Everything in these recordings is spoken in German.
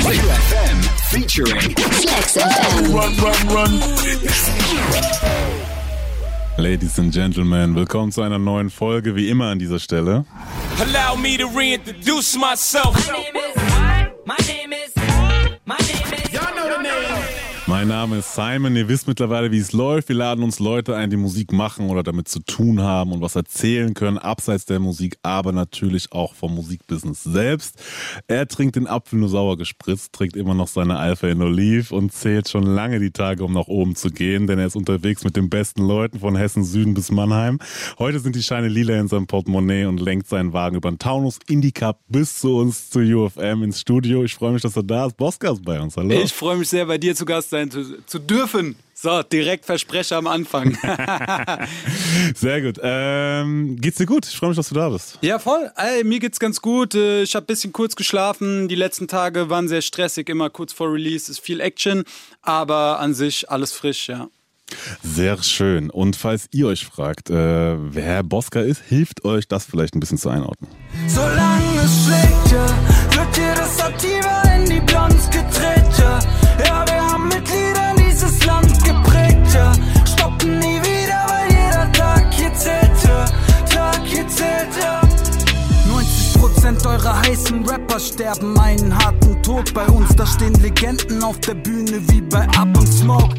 FM featuring Flex FM. Run, run, run. Ladies and Gentlemen, willkommen zu einer neuen Folge, wie immer an dieser Stelle. Allow me to reintroduce myself. Mein Name ist Simon, ihr wisst mittlerweile, wie es läuft. Wir laden uns Leute ein, die Musik machen oder damit zu tun haben und was erzählen können, abseits der Musik, aber natürlich auch vom Musikbusiness selbst. Er trinkt den Apfel nur sauer gespritzt, trägt immer noch seine Alpha in Olive und zählt schon lange die Tage, um nach oben zu gehen, denn er ist unterwegs mit den besten Leuten von Hessen Süden bis Mannheim. Heute sind die Scheine lila in seinem Portemonnaie und lenkt seinen Wagen über den Taunus Indicap bis zu uns zu UFM ins Studio. Ich freue mich, dass er da ist. Boska ist bei uns. Hallo. Ich freue mich sehr, bei dir zu Gast sein zu, zu dürfen. So, direkt Versprecher am Anfang. Sehr gut. Ähm, geht's dir gut? Ich freue mich, dass du da bist. ja, voll. Ey, mir geht's ganz gut. Äh, Ich habe ein bisschen kurz geschlafen. Die letzten Tage waren sehr stressig, immer kurz vor Release ist viel Action, aber an sich alles frisch, ja. Sehr schön. Und falls ihr euch fragt, äh, wer Boska ist, hilft euch das vielleicht ein bisschen zu einordnen. Solange es schlägt, heißen Rapper sterben einen harten Tod. Bei uns, da stehen Legenden auf der Bühne wie bei Up und Smoke.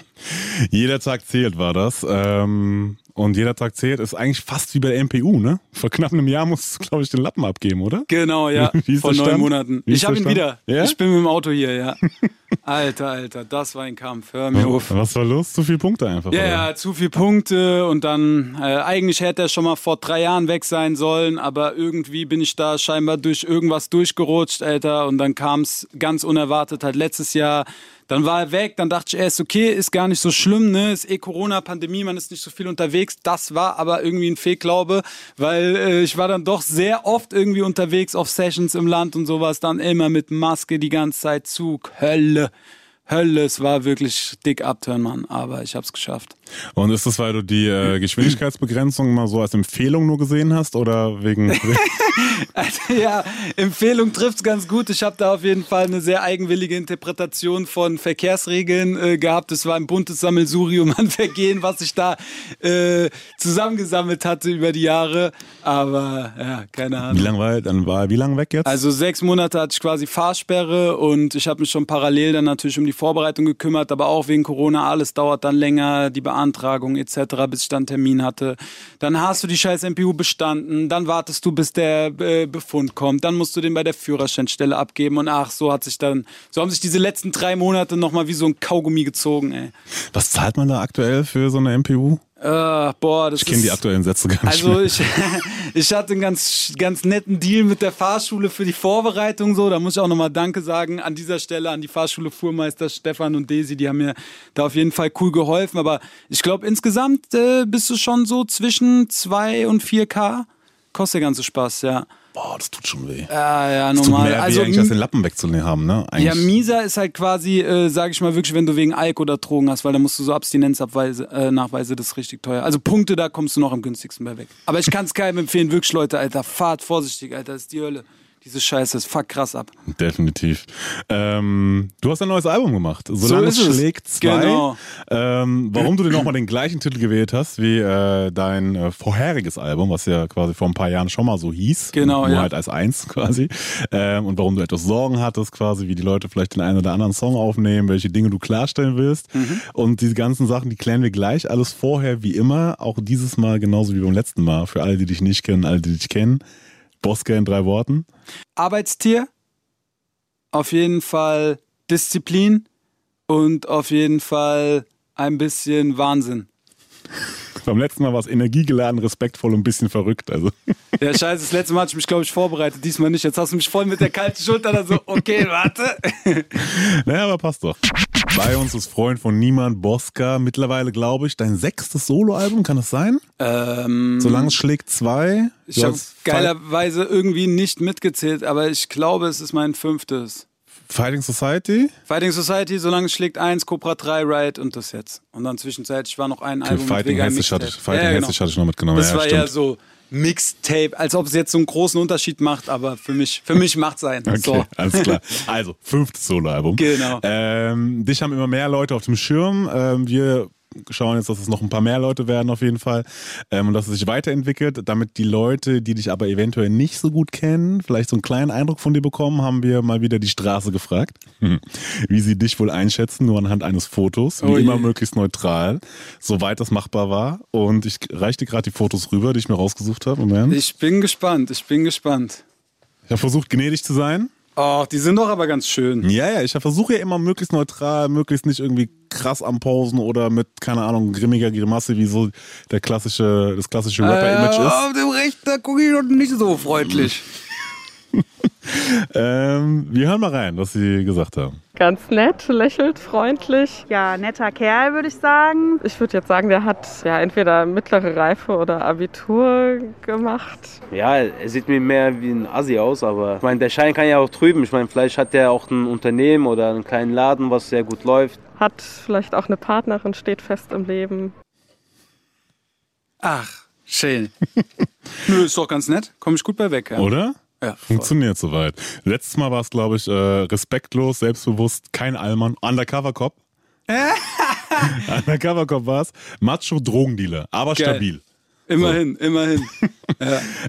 Jeder Tag zählt war das. Ähm, und jeder Tag zählt ist eigentlich fast wie bei der MPU, ne? Vor knapp einem Jahr musst du, glaube ich, den Lappen abgeben, oder? Genau, ja. Wie ist Vor neun? Monaten. Wie ist Ich habe ihn wieder. Ja? Ich bin mit dem Auto hier, ja. Alter, Alter, das war ein Kampf. Hör mir auf. Was war los? Zu viele Punkte einfach. Ja, ja, zu viel Punkte und dann, äh, eigentlich hätte er schon mal vor drei Jahren weg sein sollen, aber irgendwie bin ich da scheinbar durch irgendwas durchgerutscht, Alter, und dann kam es ganz unerwartet halt letztes Jahr. Dann war er weg, dann dachte ich, er ist okay, ist gar nicht so schlimm, ne? Ist eh Corona-Pandemie, man ist nicht so viel unterwegs. Das war aber irgendwie ein Fehlglaube, weil äh, ich war dann doch sehr oft irgendwie unterwegs auf Sessions im Land und sowas, dann immer mit Maske die ganze Zeit Zug, Hölle. Hölle, es war wirklich dick abturn, Mann, aber ich hab's geschafft. Und ist das, weil du die äh, Geschwindigkeitsbegrenzung mal so als Empfehlung nur gesehen hast oder wegen. Also, ja, Empfehlung trifft's ganz gut. Ich habe da auf jeden Fall eine sehr eigenwillige Interpretation von Verkehrsregeln äh, gehabt. Es war ein buntes Sammelsurium an Vergehen, was ich da äh, zusammengesammelt hatte über die Jahre. Aber ja, keine Ahnung. wie lange war? Dann war wie lange weg jetzt? Also sechs Monate hatte ich quasi Fahrsperre und ich habe mich schon parallel dann natürlich um die Vorbereitung gekümmert, aber auch wegen Corona, alles dauert dann länger, die Beantragung etc., bis ich dann einen Termin hatte. Dann hast du die scheiß MPU bestanden, dann wartest du, bis der äh, Befund kommt, dann musst du den bei der Führerscheinstelle abgeben und ach, so hat sich dann, so haben sich diese letzten drei Monate nochmal wie so ein Kaugummi gezogen, ey. Was zahlt man da aktuell für so eine MPU? Äh, boah, das Ich kenne die aktuellen Sätze gar nicht. also ich, ich hatte einen ganz, ganz netten Deal mit der Fahrschule für die Vorbereitung so. Da muss ich auch nochmal Danke sagen an dieser Stelle an die Fahrschule Fuhrmeister Stefan und Desi. Die haben mir da auf jeden Fall cool geholfen. Aber ich glaube insgesamt äh, bist du schon so zwischen 2 und 4K. Kostet der ganze Spaß, ja. Boah, das tut schon weh. Ja, ja, Das tut normal. mehr weh, also eigentlich als den Lappen wegzunehmen haben, ne? Eigentlich. ja, mieser ist halt quasi, äh, sage ich mal wirklich, wenn du wegen Alk oder Drogen hast, weil da musst du so Abstinenzabweise, äh, Nachweise, das ist richtig teuer. Also Punkte, da kommst du noch am günstigsten bei weg. Aber ich kann es keinem empfehlen, wirklich Leute, Alter, fahrt vorsichtig, Alter, das ist die Hölle. Diese Scheiße, das fuck krass ab. Definitiv. Ähm, du hast ein neues Album gemacht. Solange ist es es. schlägt zwei. Genau. Ähm, warum du dir nochmal den gleichen Titel gewählt hast wie äh, dein äh, vorheriges Album, was ja quasi vor ein paar Jahren schon mal so hieß. Genau, Nur ja. halt als eins quasi. Ähm, und warum du etwas Sorgen hattest, quasi, wie die Leute vielleicht den einen oder anderen Song aufnehmen, welche Dinge du klarstellen willst. Mhm. Und diese ganzen Sachen, die klären wir gleich. Alles vorher wie immer. Auch dieses Mal genauso wie beim letzten Mal. Für alle, die dich nicht kennen, alle, die dich kennen. Boska in drei Worten. Arbeitstier, auf jeden Fall Disziplin und auf jeden Fall ein bisschen Wahnsinn. Beim letzten Mal war es energiegeladen, respektvoll und ein bisschen verrückt. Also Der Scheiße, das letzte Mal hatte ich mich, glaube ich, vorbereitet, diesmal nicht. Jetzt hast du mich voll mit der kalten Schulter da so, okay, warte. Naja, aber passt doch. Bei uns ist Freund von Niemand Boska. Mittlerweile, glaube ich, dein sechstes Soloalbum, kann das sein? Ähm, Solange es schlägt zwei. ich habe geilerweise irgendwie nicht mitgezählt, aber ich glaube, es ist mein fünftes. Fighting Society. Fighting Society, solange es schlägt eins, Cobra 3, Riot und das jetzt. Und dann zwischenzeitlich war noch ein Okay, Album Fighting mit Hessisch hatte ich. Fighting ja, genau. Hessisch hatte ich noch mitgenommen. Das ja, war stimmt. eher so Mixtape, als ob es jetzt so einen großen Unterschied macht, aber für mich, für mich macht es einen. Okay, So. alles klar. Also, fünftes Soloalbum. Genau. Ähm, dich haben immer mehr Leute auf dem Schirm. Ähm, wir schauen jetzt, dass es noch ein paar mehr Leute werden auf jeden Fall ähm, und dass es sich weiterentwickelt. Damit die Leute, die dich aber eventuell nicht so gut kennen, vielleicht so einen kleinen Eindruck von dir bekommen, haben wir mal wieder die Straße gefragt, wie sie dich wohl einschätzen, nur anhand eines Fotos. Wie Oh immer möglichst neutral, soweit das machbar war. Und ich reiche dir gerade die Fotos rüber, die ich mir rausgesucht habe. Moment. Ich bin gespannt, ich bin gespannt. Ich habe versucht, gnädig zu sein. Oh, die sind doch aber ganz schön. Ja, ja, ich versuche ja immer möglichst neutral, möglichst nicht irgendwie krass am Posen oder mit, keine Ahnung, grimmiger Grimasse, wie so der klassische, das klassische Rapper-Image ist. auf dem Recht, da gucke ich doch nicht so freundlich. Ähm, wir hören mal rein, was sie gesagt haben. Ganz nett, lächelt freundlich. Ja, netter Kerl, würde ich sagen. Ich würde jetzt sagen, der hat ja entweder mittlere Reife oder Abitur gemacht. Ja, er sieht mir mehr wie ein Assi aus, aber ich meine, der Schein kann ja auch trüben. Ich meine, vielleicht hat er auch ein Unternehmen oder einen kleinen Laden, was sehr gut läuft. Hat vielleicht auch eine Partnerin, steht fest im Leben. Ach, schön. Nö, ist doch ganz nett. Komme ich gut bei weg. Ja. Oder? Ja. Funktioniert soweit. Letztes Mal war es, glaube ich, äh, respektlos, selbstbewusst, kein Allmann. Undercover-Cop. Undercover-Cop war es. Macho Drogendealer, aber Geil. stabil. Immerhin, immerhin.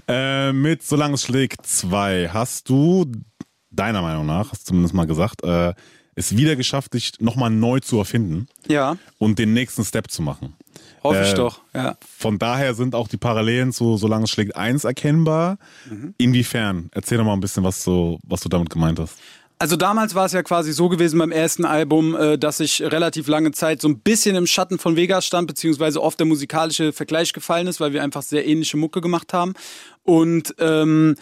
Äh, mit Solange es schlägt 2 hast du, deiner Meinung nach, hast du zumindest mal gesagt, äh, es wieder geschafft, dich nochmal neu zu erfinden Ja, und den nächsten Step zu machen. Hoffe ich Äh, doch. Ja. Von daher sind auch die Parallelen zu Solange es schlägt 1 erkennbar. Mhm. Inwiefern? Erzähl doch mal ein bisschen, was, so, was du damit gemeint hast. Also damals war es ja quasi so gewesen beim ersten Album, äh, dass ich relativ lange Zeit so ein bisschen im Schatten von Vegas stand, beziehungsweise oft der musikalische Vergleich gefallen ist, weil wir einfach sehr ähnliche Mucke gemacht haben. Und ähm,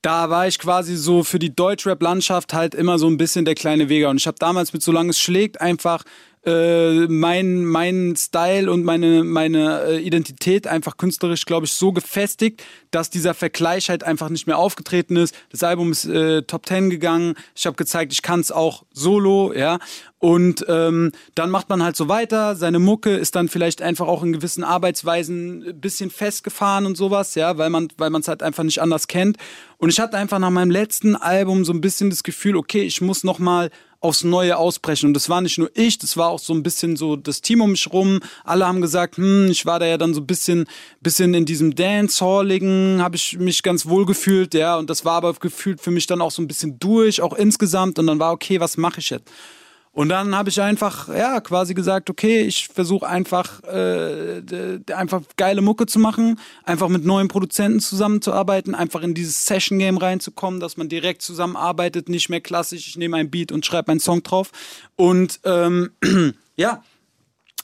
da war ich quasi so für die Deutschrap-Landschaft halt immer so ein bisschen der kleine Vega. Und ich habe damals mit Solange es schlägt einfach äh, mein, mein Style und meine, meine äh, Identität einfach künstlerisch, glaube ich, so gefestigt, dass dieser Vergleich halt einfach nicht mehr aufgetreten ist. Das Album ist äh, Top 10 gegangen. Ich habe gezeigt, ich kann es auch solo, ja. Und ähm, dann macht man halt so weiter. Seine Mucke ist dann vielleicht einfach auch in gewissen Arbeitsweisen ein bisschen festgefahren und sowas, ja, weil man weil man es halt einfach nicht anders kennt. Und ich hatte einfach nach meinem letzten Album so ein bisschen das Gefühl, okay, ich muss noch mal aufs Neue ausbrechen. Und das war nicht nur ich, das war auch so ein bisschen so das Team um mich rum. Alle haben gesagt, hm, ich war da ja dann so ein bisschen, bisschen in diesem Dancehalligen, habe ich mich ganz wohl gefühlt, ja. Und das war aber gefühlt für mich dann auch so ein bisschen durch, auch insgesamt. Und dann war, okay, was mache ich jetzt? Und dann habe ich einfach, ja, quasi gesagt, okay, ich versuche einfach, äh, einfach geile Mucke zu machen, einfach mit neuen Produzenten zusammenzuarbeiten, einfach in dieses Session-Game reinzukommen, dass man direkt zusammenarbeitet, nicht mehr klassisch, ich nehme ein Beat und schreibe einen Song drauf. Und ähm, ja,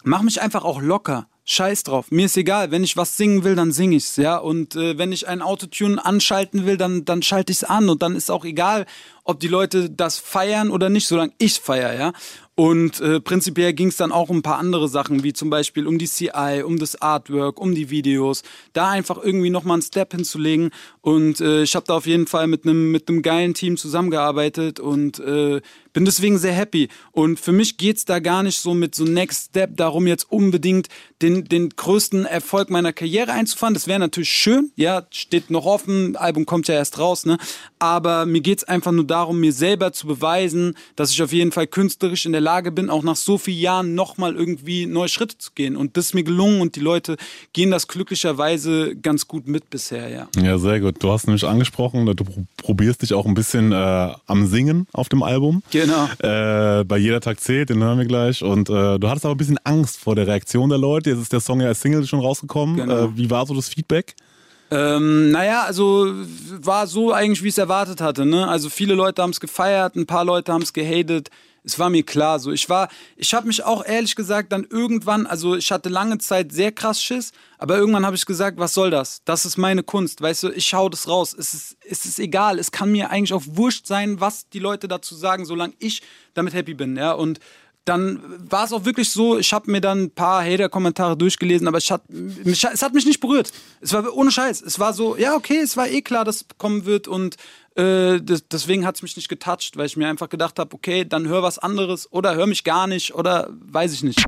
mach mich einfach auch locker. Scheiß drauf. Mir ist egal. Wenn ich was singen will, dann sing ich's, ja. Und äh, wenn ich ein Autotune anschalten will, dann, dann schalte ich's an. Und dann ist auch egal, ob die Leute das feiern oder nicht, solange ich feier, ja. Und äh, prinzipiell ging's dann auch um ein paar andere Sachen, wie zum Beispiel um die CI, um das Artwork, um die Videos. Da einfach irgendwie nochmal einen Step hinzulegen. Und äh, ich habe da auf jeden Fall mit einem mit einem geilen Team zusammengearbeitet und äh, bin deswegen sehr happy. Und für mich geht's da gar nicht so mit so Next Step darum, jetzt unbedingt den, den größten Erfolg meiner Karriere einzufahren. Das wäre natürlich schön, ja, steht noch offen, Album kommt ja erst raus, ne? Aber mir geht's einfach nur darum, mir selber zu beweisen, dass ich auf jeden Fall künstlerisch in der Lage bin, auch nach so vielen Jahren nochmal irgendwie neue Schritte zu gehen. Und das ist mir gelungen und die Leute gehen das glücklicherweise ganz gut mit bisher, ja. Ja, sehr gut. Du hast nämlich angesprochen, du pro- probierst dich auch ein bisschen äh, am Singen auf dem Album. Genau. Äh, bei jeder Tag zählt, den hören wir gleich. Und äh, du hattest aber ein bisschen Angst vor der Reaktion der Leute. Jetzt ist der Song ja als Single schon rausgekommen. Genau. Äh, wie war so das Feedback? Ähm, naja, also war so eigentlich, wie ich es erwartet hatte. Ne? Also viele Leute haben es gefeiert, ein paar Leute haben es gehatet. Es war mir klar so. Ich war, ich habe mich auch ehrlich gesagt dann irgendwann, also ich hatte lange Zeit sehr krass Schiss, aber irgendwann habe ich gesagt, was soll das? Das ist meine Kunst, weißt du, ich hau das raus. Es ist, es ist egal, es kann mir eigentlich auch wurscht sein, was die Leute dazu sagen, solange ich damit happy bin, ja. Und dann war es auch wirklich so, ich habe mir dann ein paar Hater-Kommentare durchgelesen, aber hat, mich, es hat mich nicht berührt. Es war ohne Scheiß. Es war so, ja, okay, es war eh klar, dass es kommen wird und äh, das, deswegen hat es mich nicht getoucht, weil ich mir einfach gedacht habe, okay, dann hör was anderes oder hör mich gar nicht oder weiß ich nicht.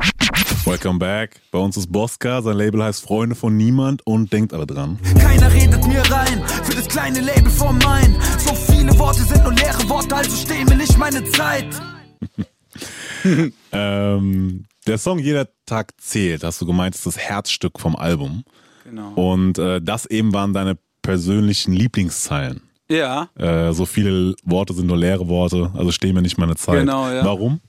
Welcome back. Bei uns ist Bosca, sein Label heißt Freunde von Niemand und denkt alle dran. Keiner redet mir rein, für das kleine Label vor mein. So viele Worte sind nur leere Worte, also steh mir nicht meine Zeit. Ähm, der Song Jeder Tag zählt, hast du gemeint, ist das Herzstück vom Album. Genau. Und äh, das eben waren deine persönlichen Lieblingszeilen. Ja. Äh, so viele Worte sind nur leere Worte, also stehen mir nicht meine Zeit. Genau, ja. Warum?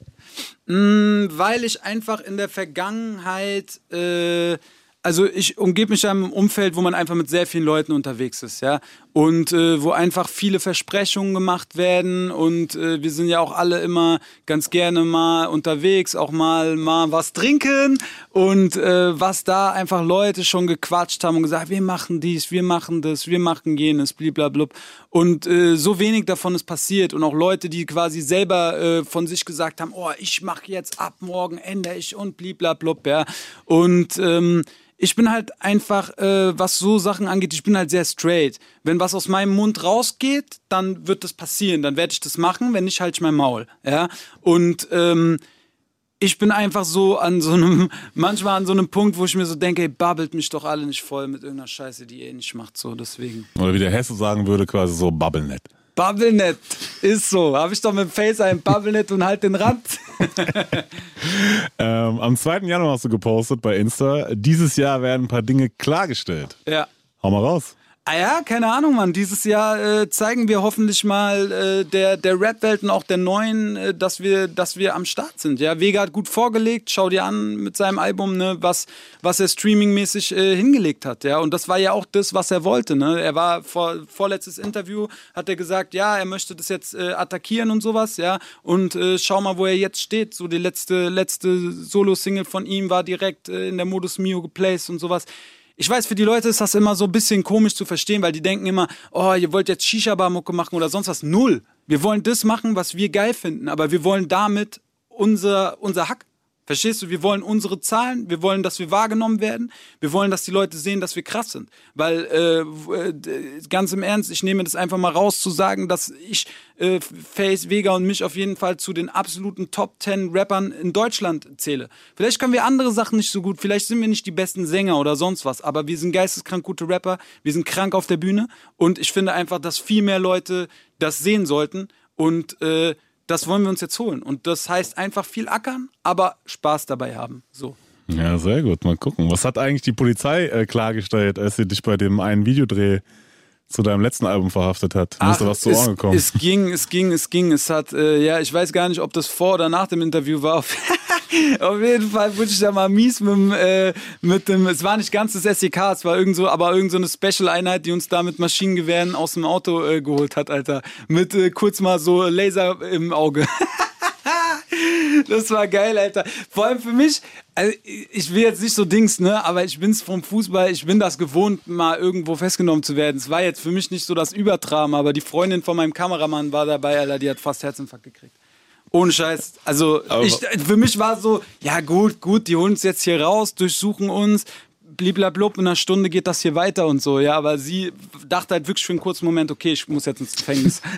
Mm, weil ich einfach in der Vergangenheit, äh, also ich umgebe mich in einem Umfeld, wo man einfach mit sehr vielen Leuten unterwegs ist, ja. Und äh, wo einfach viele Versprechungen gemacht werden und äh, wir sind ja auch alle immer ganz gerne mal unterwegs, auch mal mal was trinken und äh, was da einfach Leute schon gequatscht haben und gesagt, wir machen dies, wir machen das, wir machen jenes, bliblablub. Und äh, so wenig davon ist passiert und auch Leute, die quasi selber äh, von sich gesagt haben, oh, ich mache jetzt ab morgen ändere ich und bliblablub, ja. Und ähm, ich bin halt einfach, äh, was so Sachen angeht, ich bin halt sehr straight. Wenn was aus meinem Mund rausgeht, dann wird das passieren, dann werde ich das machen, wenn nicht, halte ich mein Maul. Ja? Und ähm, ich bin einfach so an so einem, manchmal an so einem Punkt, wo ich mir so denke, ey, babbelt mich doch alle nicht voll mit irgendeiner Scheiße, die ihr nicht macht, so deswegen. Oder wie der Hesse sagen würde, quasi so Bubblenet. Bubblenet ist so. Habe ich doch mit dem Face ein Bubblenet und halt den Rand. Ähm, am 2. Januar hast du gepostet bei Insta, dieses Jahr werden ein paar Dinge klargestellt. ja. Hau mal raus. Ah ja, keine Ahnung, Mann. Dieses Jahr äh, zeigen wir hoffentlich mal äh, der, der Rap-Welt und auch der neuen, äh, dass, wir, dass wir am Start sind. Ja, Vega hat gut vorgelegt. Schau dir an mit seinem Album, ne, was, was er streamingmäßig äh, hingelegt hat. Ja, und das war ja auch das, was er wollte. Ne? Er war vor vorletztes Interview, hat er gesagt, ja, er möchte das jetzt äh, attackieren und sowas. Ja, und äh, schau mal, wo er jetzt steht. So die letzte, letzte Solo-Single von ihm war direkt äh, in der Modus Mio geplaced und sowas. Ich weiß, für die Leute ist das immer so ein bisschen komisch zu verstehen, weil die denken immer, oh, ihr wollt jetzt Shisha-Bar-Mucke machen oder sonst was. Null. Wir wollen das machen, was wir geil finden, aber wir wollen damit unser, unser Hack. Verstehst du? Wir wollen unsere Zahlen, wir wollen, dass wir wahrgenommen werden, wir wollen, dass die Leute sehen, dass wir krass sind. Weil, äh, äh, ganz im Ernst, ich nehme das einfach mal raus zu sagen, dass ich äh, Face, Vega und mich auf jeden Fall zu den absoluten Top 10 Rappern in Deutschland zähle. Vielleicht können wir andere Sachen nicht so gut, vielleicht sind wir nicht die besten Sänger oder sonst was, aber wir sind geisteskrank gute Rapper, wir sind krank auf der Bühne und ich finde einfach, dass viel mehr Leute das sehen sollten und äh, das wollen wir uns jetzt holen. Und das heißt einfach viel ackern, aber Spaß dabei haben. So. Ja, sehr gut. Mal gucken. Was hat eigentlich die Polizei äh, klargestellt, als sie dich bei dem einen Videodreh zu deinem letzten Album verhaftet hat? Mir ist da was zu es, Ohren gekommen. es ging, es ging, es ging. Es hat, äh, ja, ich weiß gar nicht, ob das vor oder nach dem Interview war. Auf, auf jeden Fall wurde ich da mal mies mit dem, äh, mit dem, es war nicht ganz das SEK, es war irgend so, aber irgend so eine Special-Einheit, die uns da mit Maschinengewehren aus dem Auto äh, geholt hat, Alter. Mit äh, kurz mal so Laser im Auge. Das war geil, Alter. Vor allem für mich, also ich will jetzt nicht so Dings, ne, aber ich bin's vom Fußball, ich bin das gewohnt, mal irgendwo festgenommen zu werden. Es war jetzt für mich nicht so das Übertragen, aber die Freundin von meinem Kameramann war dabei, Alter, die hat fast Herzinfarkt gekriegt. Ohne Scheiß. Also ich, für mich war so, ja gut, gut, die holen uns jetzt hier raus, durchsuchen uns, bliblablub, in einer Stunde geht das hier weiter und so, ja, aber sie dachte halt wirklich für einen kurzen Moment, okay, ich muss jetzt ins Gefängnis.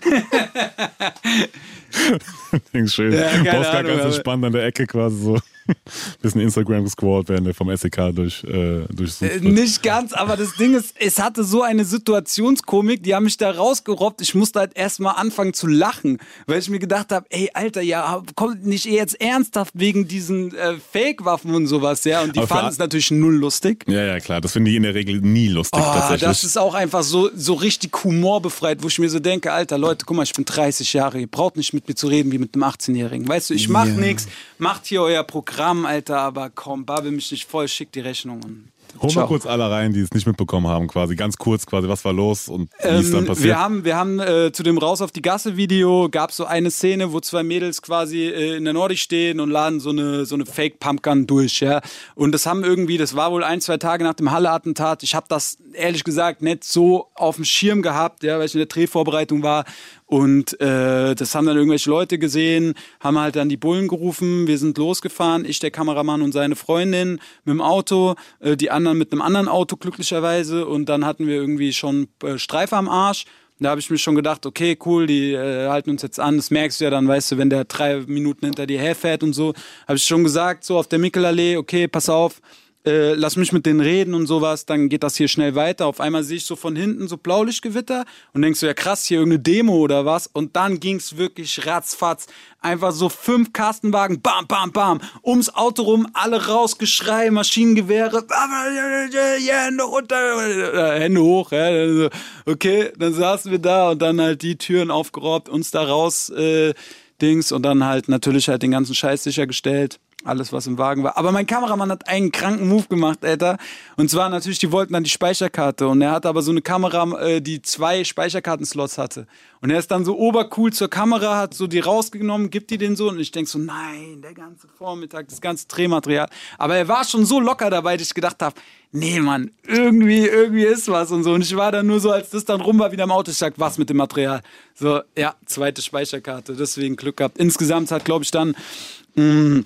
Dings schön. Ja, Ahnung, ganz entspannt an der Ecke quasi so. Bisschen Instagram gescrollt, während der vom SEK durch, äh, durchsucht Äh. Nicht ganz, aber das Ding ist, es hatte so eine Situationskomik, die haben mich da rausgerobbt. Ich musste halt erstmal anfangen zu lachen, weil ich mir gedacht habe, ey, Alter, ja, kommt nicht jetzt ernsthaft wegen diesen äh, Fake-Waffen und sowas, ja? Und die Aber fanden es natürlich null lustig. Ja, ja, klar. Das finde ich in der Regel nie lustig, Oh, tatsächlich. das ist auch einfach so, so richtig humorbefreit, wo ich mir so denke, Alter, Leute, guck mal, ich bin 30 Jahre, ihr braucht nicht mit mir zu reden wie mit einem 18-Jährigen. Weißt du, ich mach nix, macht hier euer Programm, Alter, aber komm, babbel mich nicht voll, schickt die Rechnung und Hol mal kurz alle rein, die es nicht mitbekommen haben, quasi. Ganz kurz, quasi, was war los und wie ist dann Ähm, passiert. wir haben, wir haben äh, zu dem Raus auf die Gasse Video gab so eine Szene, wo zwei Mädels quasi äh, in der Nordic stehen und laden so eine so eine Fake Pumpgun durch, ja. Und das haben irgendwie, das war wohl ein zwei Tage nach dem Halle-Attentat. Ich habe das ehrlich gesagt nicht so auf dem Schirm gehabt, ja, weil ich in der Drehvorbereitung war. Und äh, das haben dann irgendwelche Leute gesehen, haben halt dann die Bullen gerufen. Wir sind losgefahren, ich, der Kameramann und seine Freundin mit dem Auto, äh, die anderen mit einem anderen Auto glücklicherweise. Und dann hatten wir irgendwie schon äh, Streife am Arsch. Da habe ich mir schon gedacht, okay, cool, die äh, halten uns jetzt an. Das merkst du ja dann, weißt du, wenn der drei Minuten hinter dir herfährt und so. Habe ich schon gesagt, so auf der Mickelallee, okay, pass auf, äh, lass mich mit denen reden und sowas, dann geht das hier schnell weiter. Auf einmal sehe ich so von hinten so Blaulichtgewitter und denkst so, ja krass, hier irgendeine Demo oder was. Und dann ging's wirklich ratzfatz. Einfach so fünf Kastenwagen, bam, bam, bam, ums Auto rum, alle raus, Geschrei, Maschinengewehre, ja, Hände runter, äh, Hände hoch, ja. Okay, dann saßen wir da und dann halt die Türen aufgeraubt, uns da raus, äh, Dings und dann halt natürlich halt den ganzen Scheiß sichergestellt alles, was im Wagen war. Aber mein Kameramann hat einen kranken Move gemacht, Alter. Und zwar natürlich, die wollten dann die Speicherkarte. Und er hatte aber so eine Kamera, äh, die zwei Speicherkartenslots hatte. Und er ist dann so obercool zur Kamera, hat so die rausgenommen, gibt die den so. Und ich denk so, nein, der ganze Vormittag, das ganze Drehmaterial. Aber er war schon so locker dabei, dass ich gedacht habe, nee, Mann, irgendwie, irgendwie ist was und so. Und ich war dann nur so, als das dann rum war, wieder im Auto, ich sag, was mit dem Material? So, ja, zweite Speicherkarte, deswegen Glück gehabt. Insgesamt hat, glaube ich, dann, mh,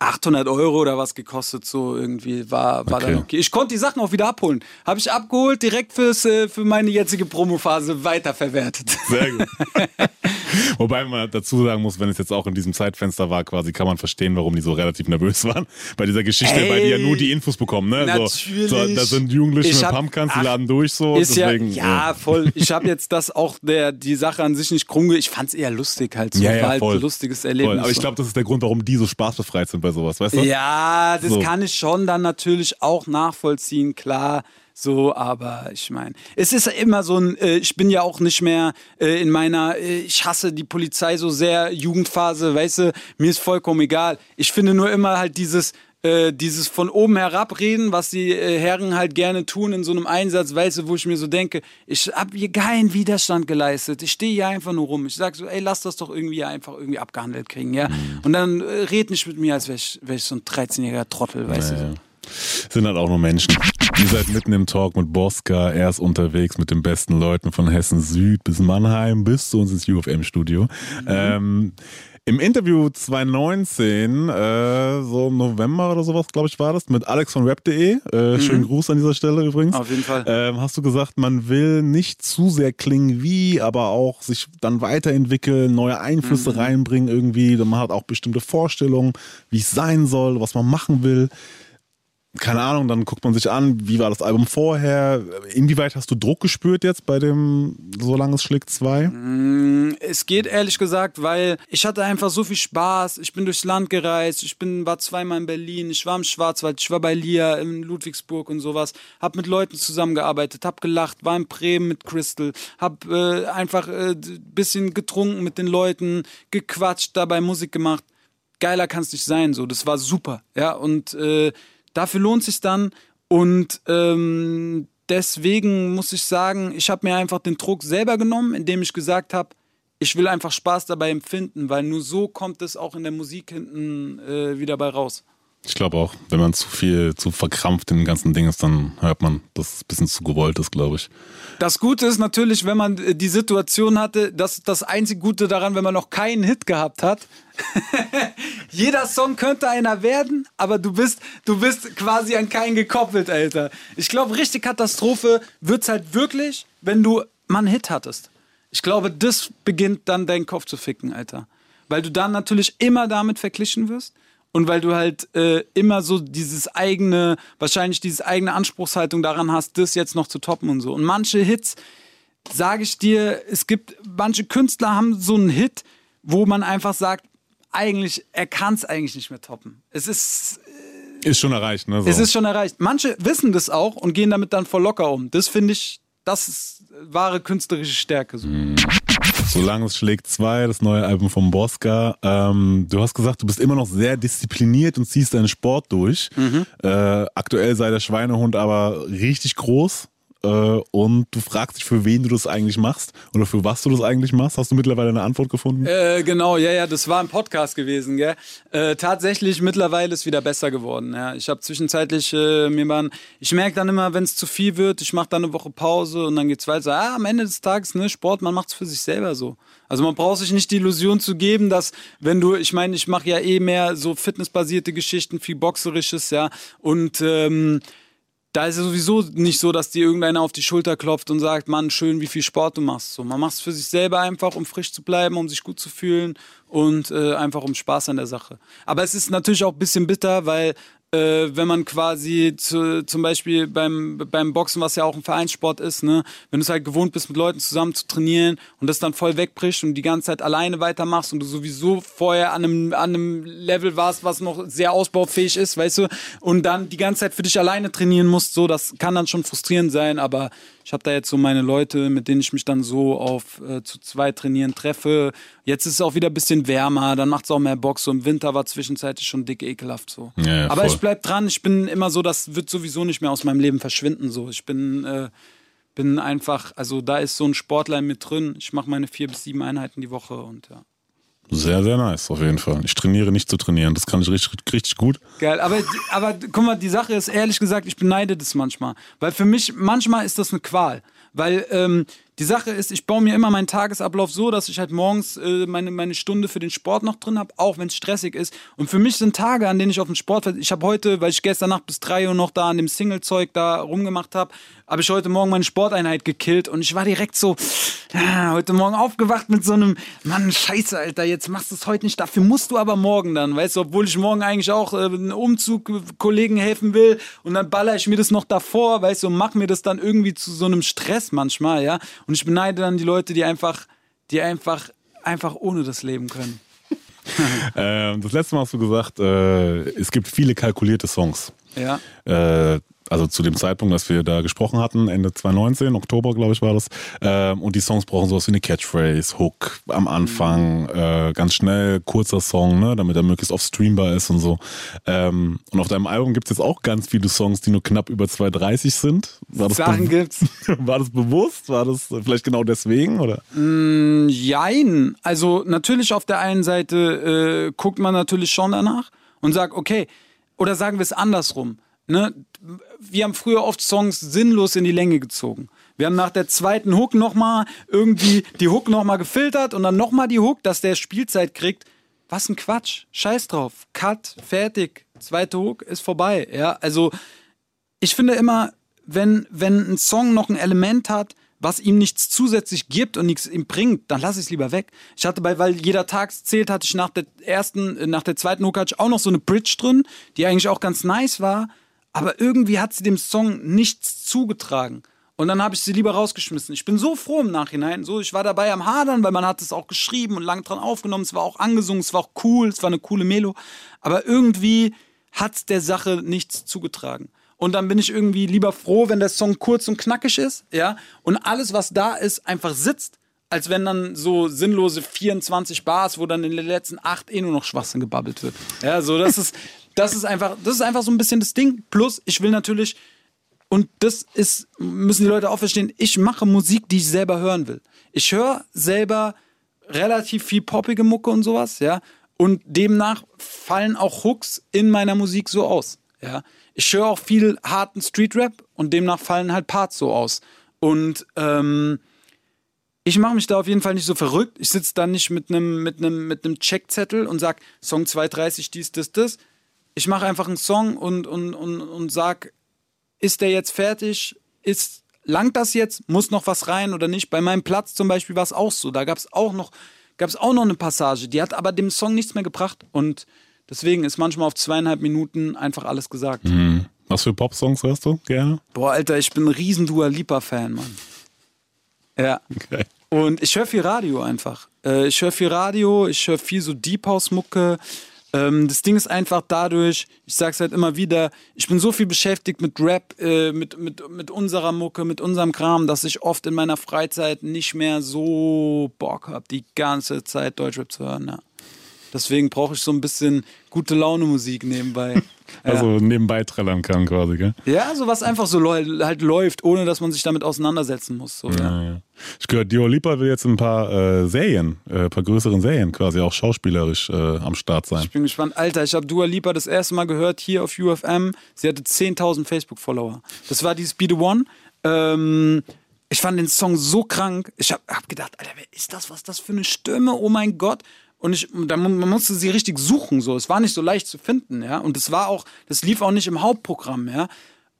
800 Euro oder was gekostet, so irgendwie war, war Okay. dann okay. Ich konnte die Sachen auch wieder abholen. Habe ich abgeholt, direkt fürs, äh, für meine jetzige Promophase weiterverwertet. Sehr gut. Wobei man dazu sagen muss, wenn es jetzt auch in diesem Zeitfenster war, quasi kann man verstehen, warum die so relativ nervös waren. Bei dieser Geschichte, Ey, bei der ja nur die Infos bekommen, ne? natürlich. So, so, da sind Jugendliche Ich mit Pumpkins, die laden durch so. Ist ja, deswegen, ja, voll. Ich habe jetzt das auch der die Sache an sich nicht krumm. Ich fand's eher lustig halt so. Ja, ja, war halt voll. ein lustiges Erlebnis. Voll. Aber ich glaube, das ist der Grund, warum die so spaßbefreit sind bei sowas, weißt du? Ja, das So. kann ich schon dann natürlich auch nachvollziehen, klar. So, aber ich meine, es ist ja immer so ein, äh, ich bin ja auch nicht mehr äh, in meiner, äh, ich hasse die Polizei so sehr, Jugendphase, weißt du, mir ist vollkommen egal. Ich finde nur immer halt dieses, äh, dieses von oben herab reden, was die äh, Herren halt gerne tun in so einem Einsatz, weißt du, wo ich mir so denke, ich habe hier keinen Widerstand geleistet. Ich stehe hier einfach nur rum. Ich sag so, ey, lass das doch irgendwie einfach irgendwie abgehandelt kriegen, ja. Und dann äh, red nicht mit mir, als wäre ich, wär ich so ein 13-jähriger Trottel, weißt du. Sind halt auch nur Menschen. Ihr seid mitten im Talk mit Bosca. Er ist unterwegs mit den besten Leuten von Hessen Süd bis Mannheim bis zu uns ins UFM-Studio. Ähm, Im Interview 2019, äh, so im November oder sowas, glaube ich, war das, mit Alex von rap.de. Äh, Schönen Gruß an dieser Stelle übrigens. Auf jeden Fall. Ähm, hast du gesagt, man will nicht zu sehr klingen wie, aber auch sich dann weiterentwickeln, neue Einflüsse reinbringen irgendwie. Man hat auch bestimmte Vorstellungen, wie es sein soll, was man machen will keine Ahnung, dann guckt man sich an, wie war das Album vorher? Inwieweit hast du Druck gespürt jetzt bei dem Solange es schlägt 2? Es geht ehrlich gesagt, weil ich hatte einfach so viel Spaß. Ich bin durchs Land gereist. Ich bin, war zweimal in Berlin. Ich war im Schwarzwald. Ich war bei Lia in Ludwigsburg und sowas. Hab mit Leuten zusammengearbeitet. Hab gelacht. War in Bremen mit Crystal. Hab äh, einfach äh, bisschen getrunken mit den Leuten, gequatscht, dabei Musik gemacht. Geiler kann's nicht sein. So, das war super. Ja und äh, dafür lohnt sich dann. Und ähm, deswegen muss ich sagen, ich habe mir einfach den Druck selber genommen, indem ich gesagt habe, ich will einfach Spaß dabei empfinden, weil nur so kommt es auch in der Musik hinten äh, wieder bei raus. Ich glaube auch, wenn man zu viel, zu verkrampft in dem ganzen Ding ist, dann hört man, dass es ein bisschen zu gewollt ist, glaube ich. Das Gute ist natürlich, wenn man äh, die Situation hatte, dass das einzige Gute daran, wenn man noch keinen Hit gehabt hat. Jeder Song könnte einer werden, aber du bist, du bist quasi an keinen gekoppelt, Alter. Ich glaube, richtig Katastrophe wird's halt wirklich, wenn du mal einen Hit hattest. Ich glaube, das beginnt dann deinen Kopf zu ficken, Alter. Weil du dann natürlich immer damit verglichen wirst und weil du halt äh, immer so dieses eigene, wahrscheinlich diese eigene Anspruchshaltung daran hast, das jetzt noch zu toppen und so. Und manche Hits, sage ich dir, es gibt, manche Künstler haben so einen Hit, wo man einfach sagt, eigentlich, er kann es eigentlich nicht mehr toppen. Es ist, Ist schon erreicht, ne? So. es ist schon erreicht. Manche wissen das auch und gehen damit dann voll locker um. Das finde ich, das ist wahre künstlerische Stärke. So. Solange es schlägt 2, das neue Album von Bosca. Ähm, du hast gesagt, du bist immer noch sehr diszipliniert und ziehst deinen Sport durch. Äh, aktuell sei der Schweinehund aber richtig groß. Äh, und du fragst dich, für wen du das eigentlich machst oder für was du das eigentlich machst. Hast du mittlerweile eine Antwort gefunden? Äh, genau, ja, ja, das war ein Podcast gewesen, gell? Äh, tatsächlich, mittlerweile ist wieder besser geworden, ja. Ich habe zwischenzeitlich äh, mir mal, ich merke dann immer, wenn es zu viel wird, ich mache dann eine Woche Pause und dann geht's weiter. Ah, am Ende des Tages, ne, Sport, man macht's für sich selber so. Also man braucht sich nicht die Illusion zu geben, dass wenn du, ich meine, ich mache ja eh mehr so fitnessbasierte Geschichten, viel Boxerisches, ja, und ähm, da ist es sowieso nicht so, dass dir irgendeiner auf die Schulter klopft und sagt, Mann, schön, wie viel Sport du machst. So, man macht es für sich selber einfach, um frisch zu bleiben, um sich gut zu fühlen und äh, einfach um Spaß an der Sache. Aber es ist natürlich auch ein bisschen bitter, weil äh, wenn man quasi zu, zum Beispiel beim, beim Boxen, was ja auch ein Vereinssport ist, ne, wenn du es halt gewohnt bist, mit Leuten zusammen zu trainieren und das dann voll wegbricht und die ganze Zeit alleine weitermachst und du sowieso vorher an einem, an einem Level warst, was noch sehr ausbaufähig ist, weißt du, und dann die ganze Zeit für dich alleine trainieren musst, so, das kann dann schon frustrierend sein, aber ich habe da jetzt so meine Leute, mit denen ich mich dann so auf äh, zu zwei trainieren treffe. Jetzt ist es auch wieder ein bisschen wärmer, dann macht es auch mehr Bock. So im Winter war zwischenzeitlich schon dick ekelhaft so. Ja, ja, Aber voll. ich bleib dran, ich bin immer so, das wird sowieso nicht mehr aus meinem Leben verschwinden. So. Ich bin, äh, bin einfach, also da ist so ein Sportler in mir drin. Ich mache meine vier bis sieben Einheiten die Woche und ja. Sehr, sehr nice, auf jeden Fall. Ich trainiere nicht zu trainieren. Das kann ich richtig, richtig gut. Geil, aber, aber guck mal, die Sache ist ehrlich gesagt, ich beneide das manchmal. Weil für mich, manchmal ist das eine Qual. Weil ähm, die Sache ist, ich baue mir immer meinen Tagesablauf so, dass ich halt morgens äh, meine, meine Stunde für den Sport noch drin habe, auch wenn es stressig ist. Und für mich sind Tage, an denen ich auf den Sport, ich habe heute, weil ich gestern Nacht bis drei Uhr noch da an dem Single-Zeug da rumgemacht habe, habe ich heute Morgen meine Sporteinheit gekillt und ich war direkt so, ja, heute Morgen aufgewacht mit so einem, Mann, scheiße, Alter, jetzt machst du es heute nicht, dafür musst du aber morgen dann, weißt du, obwohl ich morgen eigentlich auch äh, einen Umzug äh, Kollegen helfen will und dann baller ich mir das noch davor, weißt du, und mach mir das dann irgendwie zu so einem Stress manchmal, ja. Und ich beneide dann die Leute, die einfach, die einfach, einfach ohne das leben können. Ähm, das letzte Mal hast du gesagt, äh, es gibt viele kalkulierte Songs. Ja. Äh, also zu dem Zeitpunkt, dass wir da gesprochen hatten, Ende 2019, Oktober, glaube ich, war das. Ähm, und die Songs brauchen sowas wie eine Catchphrase, Hook am Anfang, äh, ganz schnell, kurzer Song, ne, damit er möglichst oft streambar ist und so. Ähm, und auf deinem Album gibt es jetzt auch ganz viele Songs, die nur knapp über 2,30 sind. War das, Sachen gibt's. war das bewusst? War das vielleicht genau deswegen? Oder? Jein. Also natürlich auf der einen Seite äh, guckt man natürlich schon danach und sagt, okay, oder sagen wir es andersrum. Ne? Wir haben früher oft Songs sinnlos in die Länge gezogen. Wir haben nach der zweiten Hook nochmal irgendwie die Hook nochmal gefiltert und dann nochmal die Hook, dass der Spielzeit kriegt. Was ein Quatsch. Scheiß drauf. Cut, fertig. Zweite Hook ist vorbei. Ja, also ich finde immer, wenn, wenn ein Song noch ein Element hat, was ihm nichts zusätzlich gibt und nichts ihm bringt, dann lass ich es lieber weg. Ich hatte bei, weil jeder Tag zählt, hatte ich nach der ersten, nach der zweiten Hook hatte ich auch noch so eine Bridge drin, die eigentlich auch ganz nice war, aber irgendwie hat sie dem Song nichts zugetragen. Und dann habe ich sie lieber rausgeschmissen. Ich bin so froh im Nachhinein. So, ich war dabei am Hadern, weil man hat es auch geschrieben und lang dran aufgenommen. Es war auch angesungen, es war auch cool, es war eine coole Melo. Aber irgendwie hat der Sache nichts zugetragen. Und dann bin ich irgendwie lieber froh, wenn der Song kurz und knackig ist, ja, und alles, was da ist, einfach sitzt, als wenn dann so sinnlose 24 Bars, wo dann in den letzten acht eh nur noch Schwachsinn gebabbelt wird. Ja, so, das ist, das ist einfach, das ist einfach so ein bisschen das Ding. Plus, ich will natürlich, und das ist, müssen die Leute auch verstehen, ich mache Musik, die ich selber hören will. Ich höre selber relativ viel poppige Mucke und sowas, ja. Und demnach fallen auch Hooks in meiner Musik so aus, ja. Ich höre auch viel harten Streetrap und demnach fallen halt Parts so aus. Und ähm, ich mache mich da auf jeden Fall nicht so verrückt. Ich sitze da nicht mit einem mit einem mit einem Checkzettel und sag Song 230 dies das das. Ich mache einfach einen Song und und und und sag ist der jetzt fertig? Ist langt das jetzt? Muss noch was rein oder nicht? Bei meinem Platz zum Beispiel war es auch so. Da gab es auch noch gab es auch noch eine Passage, die hat aber dem Song nichts mehr gebracht und deswegen ist manchmal auf zweieinhalb Minuten einfach alles gesagt. Was für Pop-Songs hörst du gerne? Boah, Alter, ich bin ein riesen Dua Lipa Fan, Mann. Ja. Okay. Und ich höre viel Radio einfach. Äh, ich höre viel Radio, ich höre viel so Deep House Mucke. Ähm, das Ding ist einfach dadurch, ich sag's halt immer wieder, ich bin so viel beschäftigt mit Rap, äh, mit, mit, mit unserer Mucke, mit unserem Kram, dass ich oft in meiner Freizeit nicht mehr so Bock hab, die ganze Zeit Deutschrap zu hören. Ja. Deswegen brauche ich so ein bisschen gute Laune Musik nebenbei. Also nebenbei trällern kann quasi, gell? Ja, so was einfach so halt läuft, ohne dass man sich damit auseinandersetzen muss. So, ja. Ja, ja. Ich gehört, Dua Lipa will jetzt ein paar äh, Serien, äh, ein paar größeren Serien quasi auch schauspielerisch äh, am Start sein. Ich bin gespannt. Alter, ich habe Dua Lipa das erste Mal gehört hier auf UFM. Sie hatte 10.000 Facebook-Follower. Das war dieses Be The One. Ähm, ich fand den Song so krank. Ich habe hab gedacht, Alter, wer ist das? Was ist das für eine Stimme? Oh mein Gott. Und ich, da, mu- man musste sie richtig suchen, so. Es war nicht so leicht zu finden, ja. Und es war auch, das lief auch nicht im Hauptprogramm, ja.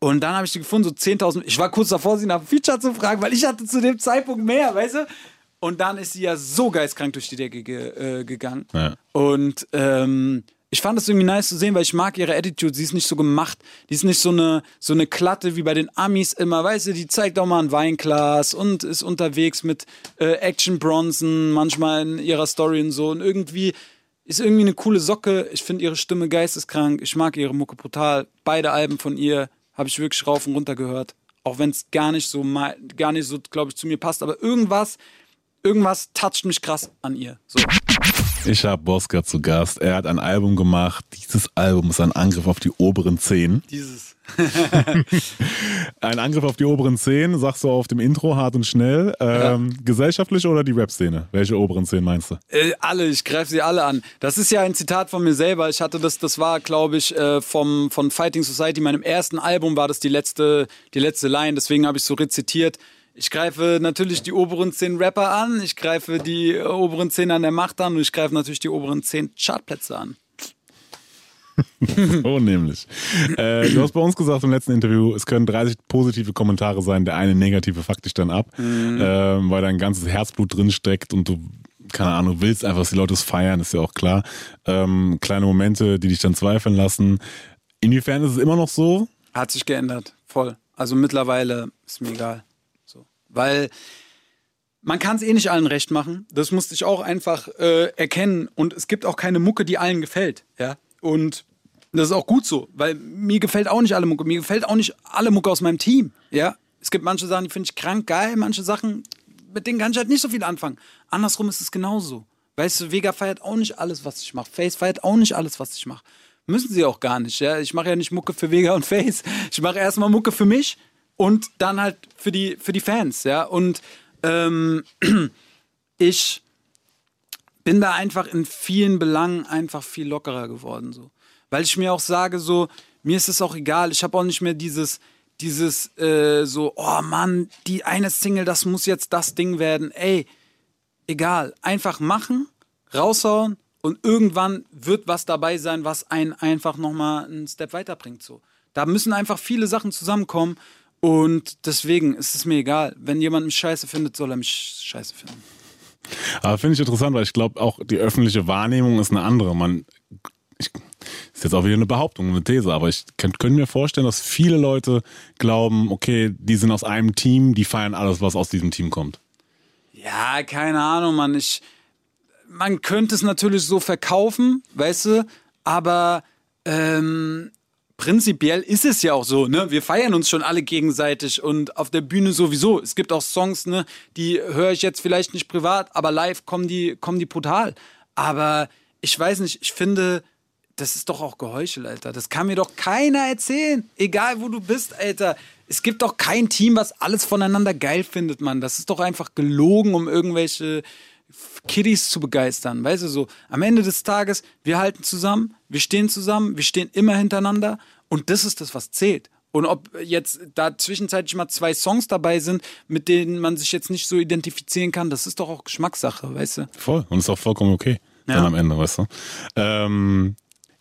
Und dann habe ich sie gefunden, so 10.000. Ich war kurz davor, sie nach dem Feature zu fragen, weil ich hatte zu dem Zeitpunkt mehr, weißt du? Und dann ist sie ja so geistkrank durch die Decke ge äh, gegangen. Ja. Und ähm, ich fand das irgendwie nice zu sehen, weil ich mag ihre Attitude. Sie ist nicht so gemacht. Die ist nicht so eine, so eine Klatte wie bei den Amis immer. Weißt du, die zeigt auch mal ein Weinglas und ist unterwegs mit äh, Action Bronson, manchmal in ihrer Story und so. Und irgendwie ist irgendwie eine coole Socke. Ich finde ihre Stimme geisteskrank. Ich mag ihre Mucke brutal. Beide Alben von ihr habe ich wirklich rauf und runter gehört. Auch wenn es gar nicht so, gar nicht so, glaube ich, zu mir passt. Aber irgendwas, irgendwas toucht mich krass an ihr. So. Ich habe Bosca zu Gast. Er hat ein Album gemacht. Dieses Album ist ein Angriff auf die oberen Zehen. Dieses. Ein Angriff auf die oberen Zehen, sagst du auf dem Intro, hart und schnell. Ähm, Gesellschaftlich oder die Rap-Szene? Welche oberen Zehen meinst du? Äh, alle, ich greife sie alle an. Das ist ja ein Zitat von mir selber. Ich hatte das, das war, glaube ich, äh, vom, von Fighting Society, meinem ersten Album war das die letzte, die letzte Line, deswegen habe ich so rezitiert. Ich greife natürlich die oberen zehn Rapper an, ich greife die äh, oberen zehn an der Macht an und ich greife natürlich die oberen zehn Chartplätze an. So nämlich. Äh, du hast bei uns gesagt im letzten Interview, es können 30 positive Kommentare sein, der eine negative fuckt dich dann ab, ähm, weil dein ganzes Herzblut drin steckt und du, keine Ahnung, willst einfach, dass die Leute es feiern, ist ja auch klar. Ähm, kleine Momente, die dich dann zweifeln lassen. Inwiefern ist es immer noch so? Hat sich geändert, voll. Also mittlerweile ist mir egal. Weil man kann es eh nicht allen recht machen. Das musste ich auch einfach äh, erkennen. Und es gibt auch keine Mucke, die allen gefällt. Ja. Und das ist auch gut so, weil mir gefällt auch nicht alle Mucke. Mir gefällt auch nicht alle Mucke aus meinem Team. Ja. Es gibt manche Sachen, die finde ich krank geil, manche Sachen, mit denen kann ich halt nicht so viel anfangen. Andersrum ist es genauso. Weißt du, Vega feiert auch nicht alles, was ich mache. Face feiert auch nicht alles, was ich mache. Müssen sie auch gar nicht. Ja? Ich mache ja nicht Mucke für Vega und Face. Ich mache erstmal Mucke für mich und dann halt für die, für die Fans. Ja? Und ähm, ich bin da einfach in vielen Belangen einfach viel lockerer geworden. So. Weil ich mir auch sage, so, mir ist es auch egal. Ich habe auch nicht mehr dieses, dieses äh, so, oh Mann, die eine Single, das muss jetzt das Ding werden. Ey, egal. Einfach machen, raushauen und irgendwann wird was dabei sein, was einen einfach nochmal einen Step weiterbringt. So. Da müssen einfach viele Sachen zusammenkommen und deswegen ist es mir egal. Wenn jemand mich scheiße findet, soll er mich scheiße finden. Aber finde ich interessant, weil ich glaube, auch die öffentliche Wahrnehmung ist eine andere. Man, ich, ist jetzt auch wieder eine Behauptung, eine These, aber ich könnte könnt mir vorstellen, dass viele Leute glauben, okay, die sind aus einem Team, die feiern alles, was aus diesem Team kommt. Ja, keine Ahnung, Mann. Ich, man könnte es natürlich so verkaufen, weißt du, aber ähm, prinzipiell ist es ja auch so, ne? Wir feiern uns schon alle gegenseitig und auf der Bühne sowieso. Es gibt auch Songs, ne, die höre ich jetzt vielleicht nicht privat, aber live kommen die, kommen die brutal. Aber ich weiß nicht, ich finde, das ist doch auch Geheuchel, Alter. Das kann mir doch keiner erzählen. Egal wo du bist, Alter. Es gibt doch kein Team, was alles voneinander geil findet, Mann. Das ist doch einfach gelogen, um irgendwelche Kiddies zu begeistern. Weißt du so, am Ende des Tages, wir halten zusammen, wir stehen zusammen, wir stehen immer hintereinander und das ist das, was zählt. Und ob jetzt da zwischenzeitlich mal zwei Songs dabei sind, mit denen man sich jetzt nicht so identifizieren kann, das ist doch auch Geschmackssache, weißt du? Voll. Und ist auch vollkommen okay. Ja. Dann am Ende, weißt du. Ähm,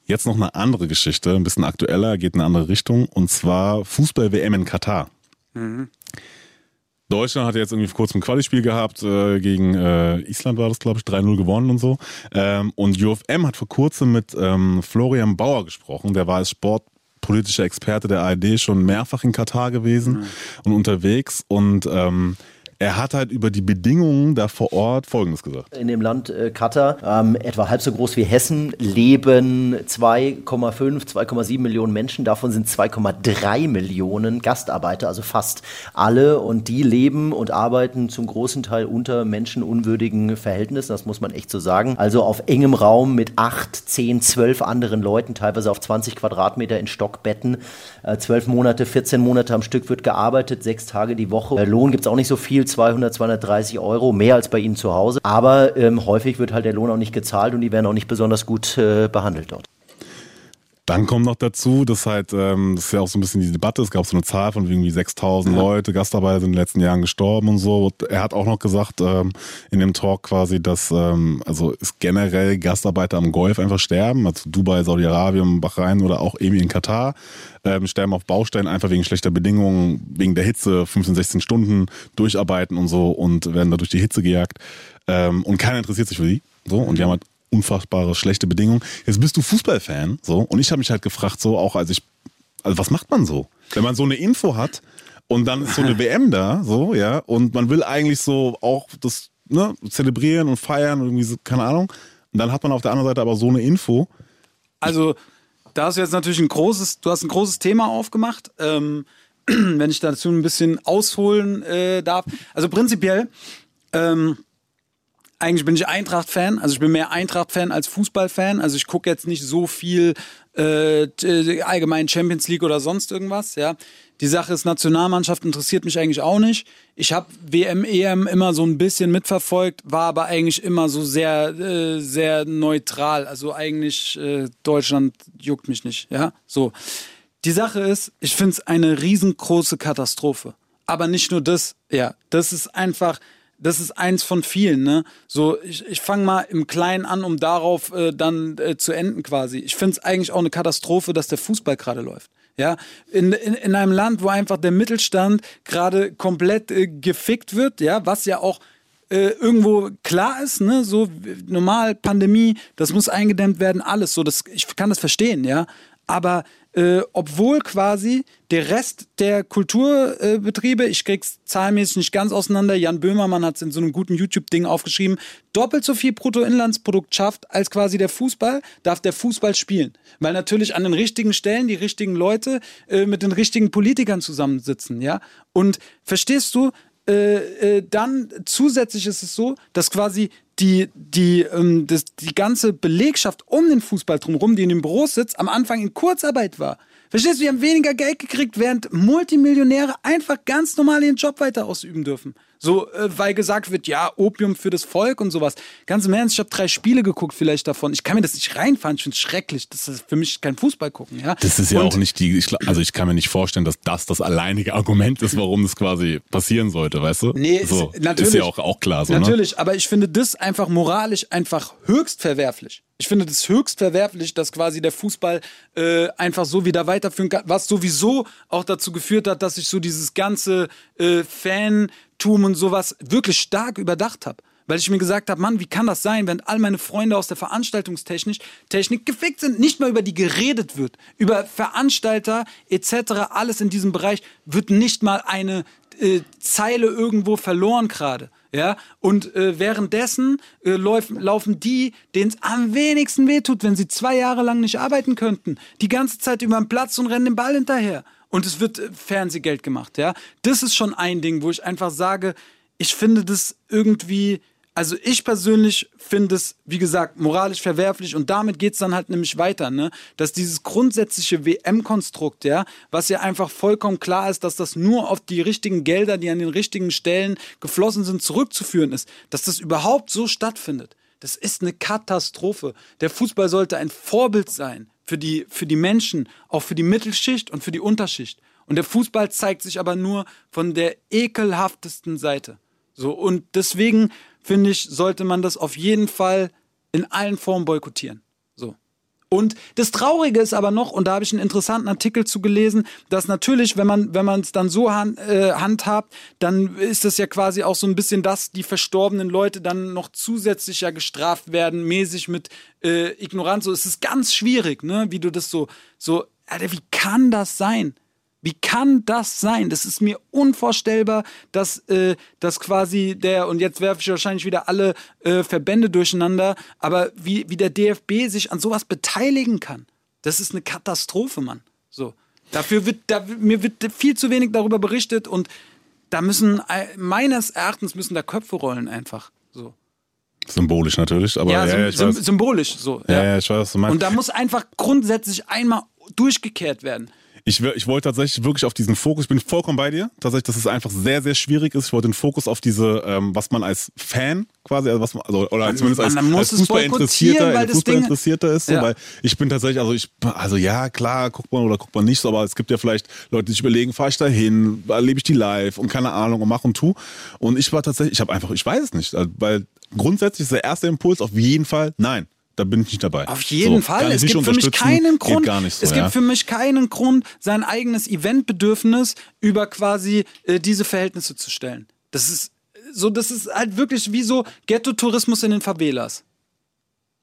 jetzt noch eine andere Geschichte, ein bisschen aktueller, geht in eine andere Richtung. Und zwar Fußball-WM in Katar. Deutschland hat jetzt irgendwie vor kurzem ein Quali-Spiel gehabt, äh, gegen äh, Island war das, glaube ich, 3-0 gewonnen und so. Ähm, und UFM hat vor kurzem mit ähm, Florian Bauer gesprochen, der war als sportpolitischer Experte der ARD schon mehrfach in Katar gewesen und unterwegs. Und ähm, er hat halt über die Bedingungen da vor Ort Folgendes gesagt. In dem Land äh, Katar, ähm, etwa halb so groß wie Hessen, leben 2,5, 2,7 Millionen Menschen. Davon sind 2,3 Millionen Gastarbeiter, also fast alle. Und die leben und arbeiten zum großen Teil unter menschenunwürdigen Verhältnissen. Das muss man echt so sagen. Also auf engem Raum mit 8, 10, 12 anderen Leuten, teilweise auf 20 Quadratmeter in Stockbetten. Äh, 12 Monate, 14 Monate am Stück wird gearbeitet, sechs Tage die Woche. Äh, Lohn gibt es auch nicht so viel, 200, 230 Euro, mehr als bei Ihnen zu Hause. Aber ähm, häufig wird halt der Lohn auch nicht gezahlt und die werden auch nicht besonders gut äh, behandelt dort. Dann kommt noch dazu, dass halt, ähm, das ist ja auch so ein bisschen die Debatte, es gab so eine Zahl von irgendwie 6000 Ja. Leute, Gastarbeiter sind in den letzten Jahren gestorben und so. Und er hat auch noch gesagt ähm, in dem Talk quasi, dass ähm, also es generell Gastarbeiter am Golf einfach sterben, also Dubai, Saudi-Arabien, Bahrain oder auch irgendwie in Katar, ähm, sterben auf Baustellen einfach wegen schlechter Bedingungen, wegen der Hitze, 15, 16 Stunden durcharbeiten und so und werden da durch die Hitze gejagt. Ähm, und keiner interessiert sich für die. So, und die haben halt unfassbare schlechte Bedingungen. Jetzt bist du Fußballfan, so, und ich habe mich halt gefragt, so auch als ich, also was macht man so, wenn man so eine Info hat und dann ist so eine WM da, so ja, und man will eigentlich so auch das ne, zelebrieren und feiern und irgendwie so, keine Ahnung, und dann hat man auf der anderen Seite aber so eine Info. Also, da hast du jetzt natürlich ein großes, du hast ein großes Thema aufgemacht. Ähm, wenn ich dazu ein bisschen ausholen äh, darf. Also prinzipiell, ähm, eigentlich bin ich Eintracht-Fan. Also ich bin mehr Eintracht-Fan als Fußball-Fan. Also ich gucke jetzt nicht so viel äh, t- allgemein Champions League oder sonst irgendwas. Ja, die Sache ist Nationalmannschaft interessiert mich eigentlich auch nicht. Ich habe WM, EM immer so ein bisschen mitverfolgt, war aber eigentlich immer so sehr, äh, sehr neutral. Also eigentlich äh, Deutschland juckt mich nicht. Ja, so. Die Sache ist, ich finde es eine riesengroße Katastrophe. Aber nicht nur das, ja, das ist einfach, das ist eins von vielen, ne? So, ich, ich fange mal im Kleinen an, um darauf äh, dann äh, zu enden quasi. Ich finde es eigentlich auch eine Katastrophe, dass der Fußball gerade läuft. Ja, in, in, in einem Land, wo einfach der Mittelstand gerade komplett äh, gefickt wird, ja, was ja auch äh, irgendwo klar ist, ne, so normal Pandemie, das muss eingedämmt werden, alles so, das ich kann das verstehen, ja, aber äh, obwohl quasi der Rest der Kulturbetriebe, äh, ich krieg's zahlenmäßig nicht ganz auseinander, Jan Böhmermann hat es in so einem guten YouTube-Ding aufgeschrieben, doppelt so viel Bruttoinlandsprodukt schafft als quasi der Fußball, darf der Fußball spielen. Weil natürlich an den richtigen Stellen die richtigen Leute äh, mit den richtigen Politikern zusammensitzen, ja. Und verstehst du, äh, äh, dann zusätzlich ist es so, dass quasi die, die, ähm, das, die ganze Belegschaft um den Fußball drumherum, die in den Büros sitzt, am Anfang in Kurzarbeit war. Verstehst du, wir haben weniger Geld gekriegt, während Multimillionäre einfach ganz normal ihren Job weiter ausüben dürfen. So, äh, weil gesagt wird, ja, Opium für das Volk und sowas. Ganz im Ernst, ich habe drei Spiele geguckt vielleicht davon. Ich kann mir das nicht reinfahren, ich finde es schrecklich. Das ist für mich kein Fußball gucken, ja. Das ist ja Und- auch nicht die, ich, also ich kann mir nicht vorstellen, dass das das alleinige Argument ist, warum es quasi passieren sollte, weißt du? Nee, so, ist, natürlich. ist ja auch, auch klar so, ne? Natürlich, aber ich finde das einfach moralisch einfach höchst verwerflich. Ich finde das höchst verwerflich, dass quasi der Fußball äh, einfach so wieder weiterführen kann, was sowieso auch dazu geführt hat, dass ich so dieses ganze äh, Fantum und sowas wirklich stark überdacht habe. Weil ich mir gesagt habe, Mann, wie kann das sein, wenn all meine Freunde aus der Veranstaltungstechnik Technik gefickt sind, nicht mal über die geredet wird. Über Veranstalter etc., alles in diesem Bereich wird nicht mal eine äh, Zeile irgendwo verloren gerade. Ja, und äh, währenddessen äh, läuft, laufen die, denen es am wenigsten wehtut, wenn sie zwei Jahre lang nicht arbeiten könnten, die ganze Zeit über den Platz und rennen den Ball hinterher. Und es wird äh, Fernsehgeld gemacht, ja. Das ist schon ein Ding, wo ich einfach sage, ich finde das irgendwie, also ich persönlich finde es, wie gesagt, moralisch verwerflich und damit geht's dann halt nämlich weiter, ne? Dass dieses grundsätzliche WM-Konstrukt, ja, was ja einfach vollkommen klar ist, dass das nur auf die richtigen Gelder, die an den richtigen Stellen geflossen sind, zurückzuführen ist, dass das überhaupt so stattfindet. Das ist eine Katastrophe. Der Fußball sollte ein Vorbild sein für die, für die Menschen, auch für die Mittelschicht und für die Unterschicht. Und der Fußball zeigt sich aber nur von der ekelhaftesten Seite. So, und deswegen finde ich, sollte man das auf jeden Fall in allen Formen boykottieren. So. Und das Traurige ist aber noch, und da habe ich einen interessanten Artikel zu gelesen, dass natürlich, wenn man wenn man es dann so hand, äh, handhabt, dann ist das ja quasi auch so ein bisschen, dass die verstorbenen Leute dann noch zusätzlich ja gestraft werden, mäßig mit äh, Ignoranz. So, es ist ganz schwierig, ne, wie du das so so, Alter, wie kann das sein? Wie kann das sein? Das ist mir unvorstellbar, dass, äh, dass quasi der, und jetzt werfe ich wahrscheinlich wieder alle äh, Verbände durcheinander, aber wie, wie der DFB sich an sowas beteiligen kann, das ist eine Katastrophe, Mann. So. Dafür wird, da, mir wird viel zu wenig darüber berichtet und da müssen, äh, meines Erachtens müssen da Köpfe rollen einfach. So. Symbolisch natürlich, aber ja, ja, ja, ich weiß. symbolisch so. Ja, ja, ich weiß, was du meinst. Und da muss einfach grundsätzlich einmal durchgekehrt werden. Ich, will- ich wollte tatsächlich wirklich auf diesen Fokus, ich bin vollkommen bei dir, tatsächlich, dass es einfach sehr, sehr schwierig ist. Ich wollte den Fokus auf diese, ähm, was man als Fan quasi, also was man, also, oder zumindest als, als es Fußballinteressierter, als Fußballinteressierter ist, so, Ja. weil ich bin tatsächlich, also ich, also ja, klar, guckt man oder guckt man nicht so, aber es gibt ja vielleicht Leute, die sich überlegen, fahre ich da hin, erlebe ich die live und keine Ahnung und mach und tu. Und ich war tatsächlich, ich habe einfach, ich weiß es nicht, weil grundsätzlich ist der erste Impuls auf jeden Fall, nein, da bin ich nicht dabei. Auf jeden So, Fall. Es gibt für mich keinen Grund. So, es ja. gibt für mich keinen Grund, sein eigenes Eventbedürfnis über quasi äh, diese Verhältnisse zu stellen. Das ist so, das ist halt wirklich wie so Ghetto-Tourismus in den Favelas.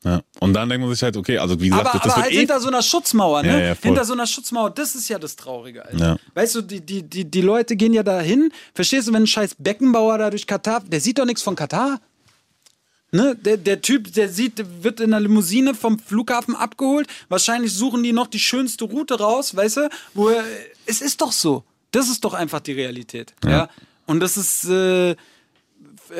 Ja. Und dann denkt man sich halt, okay, also wie gesagt, Aber, das aber wird halt eh hinter so einer Schutzmauer, ne? Ja, ja, hinter so einer Schutzmauer, das ist ja das Traurige, Alter. Weißt du, die, die, die, die Leute gehen ja dahin. Verstehst du, wenn ein scheiß Beckenbauer da durch Katar, der sieht doch nichts von Katar. Ne? Der, der Typ, der sieht, der wird in einer Limousine vom Flughafen abgeholt. Wahrscheinlich suchen die noch die schönste Route raus, weißt du? Wo er, es ist doch so. Das ist doch einfach die Realität. Ja. Und das ist, äh,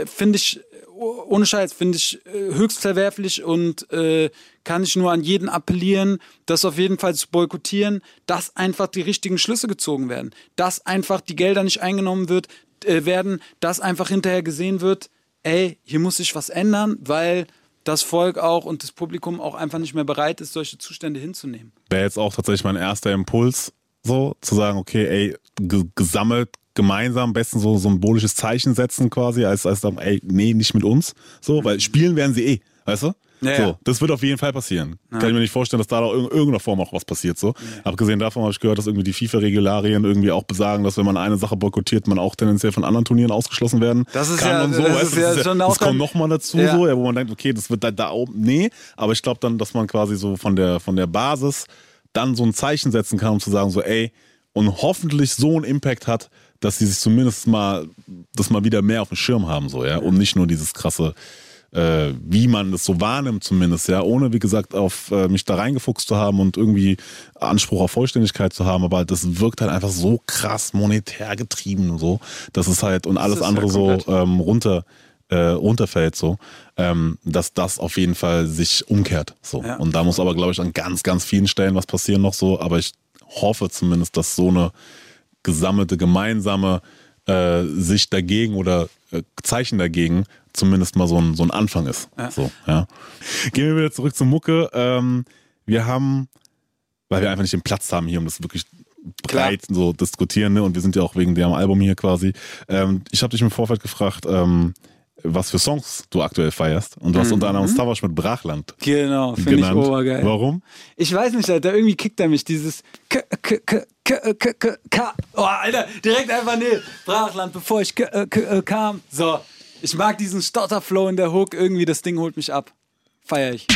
finde ich, oh- ohne Scheiß, finde ich äh, höchst verwerflich und äh, kann ich nur an jeden appellieren, das auf jeden Fall zu boykottieren, dass einfach die richtigen Schlüsse gezogen werden, dass einfach die Gelder nicht eingenommen wird, äh, werden, dass einfach hinterher gesehen wird, ey, hier muss sich was ändern, weil das Volk auch und das Publikum auch einfach nicht mehr bereit ist, solche Zustände hinzunehmen. wäre jetzt auch tatsächlich mein erster Impuls, so zu sagen, okay, ey, ge gesammelt, gemeinsam, am besten so symbolisches Zeichen setzen quasi, als, als dann, ey, nee, nicht mit uns, so, weil spielen werden sie eh, weißt du? Ja, so, ja. das wird auf jeden Fall passieren. Kann ich mir nicht vorstellen, dass da in irgendeiner Form auch was passiert. So. Abgesehen davon habe ich gehört, dass irgendwie die FIFA-Regularien irgendwie auch besagen, dass wenn man eine Sache boykottiert, man auch tendenziell von anderen Turnieren ausgeschlossen werden Das ist kann ja- und so. das weißt ist du? ja das, das kommt nochmal dazu, Ja. so, ja, wo man denkt, okay, das wird da, da oben. Nee, aber ich glaube dann, dass man quasi so von der, von der Basis dann so ein Zeichen setzen kann, um zu sagen, so, ey, und hoffentlich so einen Impact hat, dass sie sich zumindest mal das mal wieder mehr auf dem Schirm haben, so, ja, und nicht nur dieses krasse, äh, wie man das so wahrnimmt zumindest, ja, ohne wie gesagt auf äh, mich da reingefuchst zu haben und irgendwie Anspruch auf Vollständigkeit zu haben, aber das wirkt halt einfach so krass monetär getrieben und so, dass es halt und alles ist ja andere so ähm, runter äh, runterfällt so, ähm, dass das auf jeden Fall sich umkehrt so. Ja. und da muss aber glaube ich an ganz ganz vielen Stellen was passieren noch so, aber ich hoffe zumindest, dass so eine gesammelte gemeinsame äh, Sicht dagegen oder äh, Zeichen dagegen zumindest mal so ein, so ein Anfang ist. So, ja. Gehen wir wieder zurück zur Mucke. Ähm, wir haben, weil wir einfach nicht den Platz haben hier, um das wirklich breit so diskutieren, ne? und wir sind ja auch wegen dem Album hier quasi. Ähm, ich habe dich im Vorfeld gefragt, ähm, was für Songs du aktuell feierst. Und du hast unter anderem Stavash mit Brachland Genau, finde ich obergeil. Warum? Ich weiß nicht, Alter, irgendwie kickt er mich dieses K, K, K, K, K, K, K. Oh, Alter, direkt einfach nee. Brachland, bevor ich K, K, äh, kam. So, ich mag diesen Stotterflow in der Hook. Irgendwie, das Ding holt mich ab. Feier ich.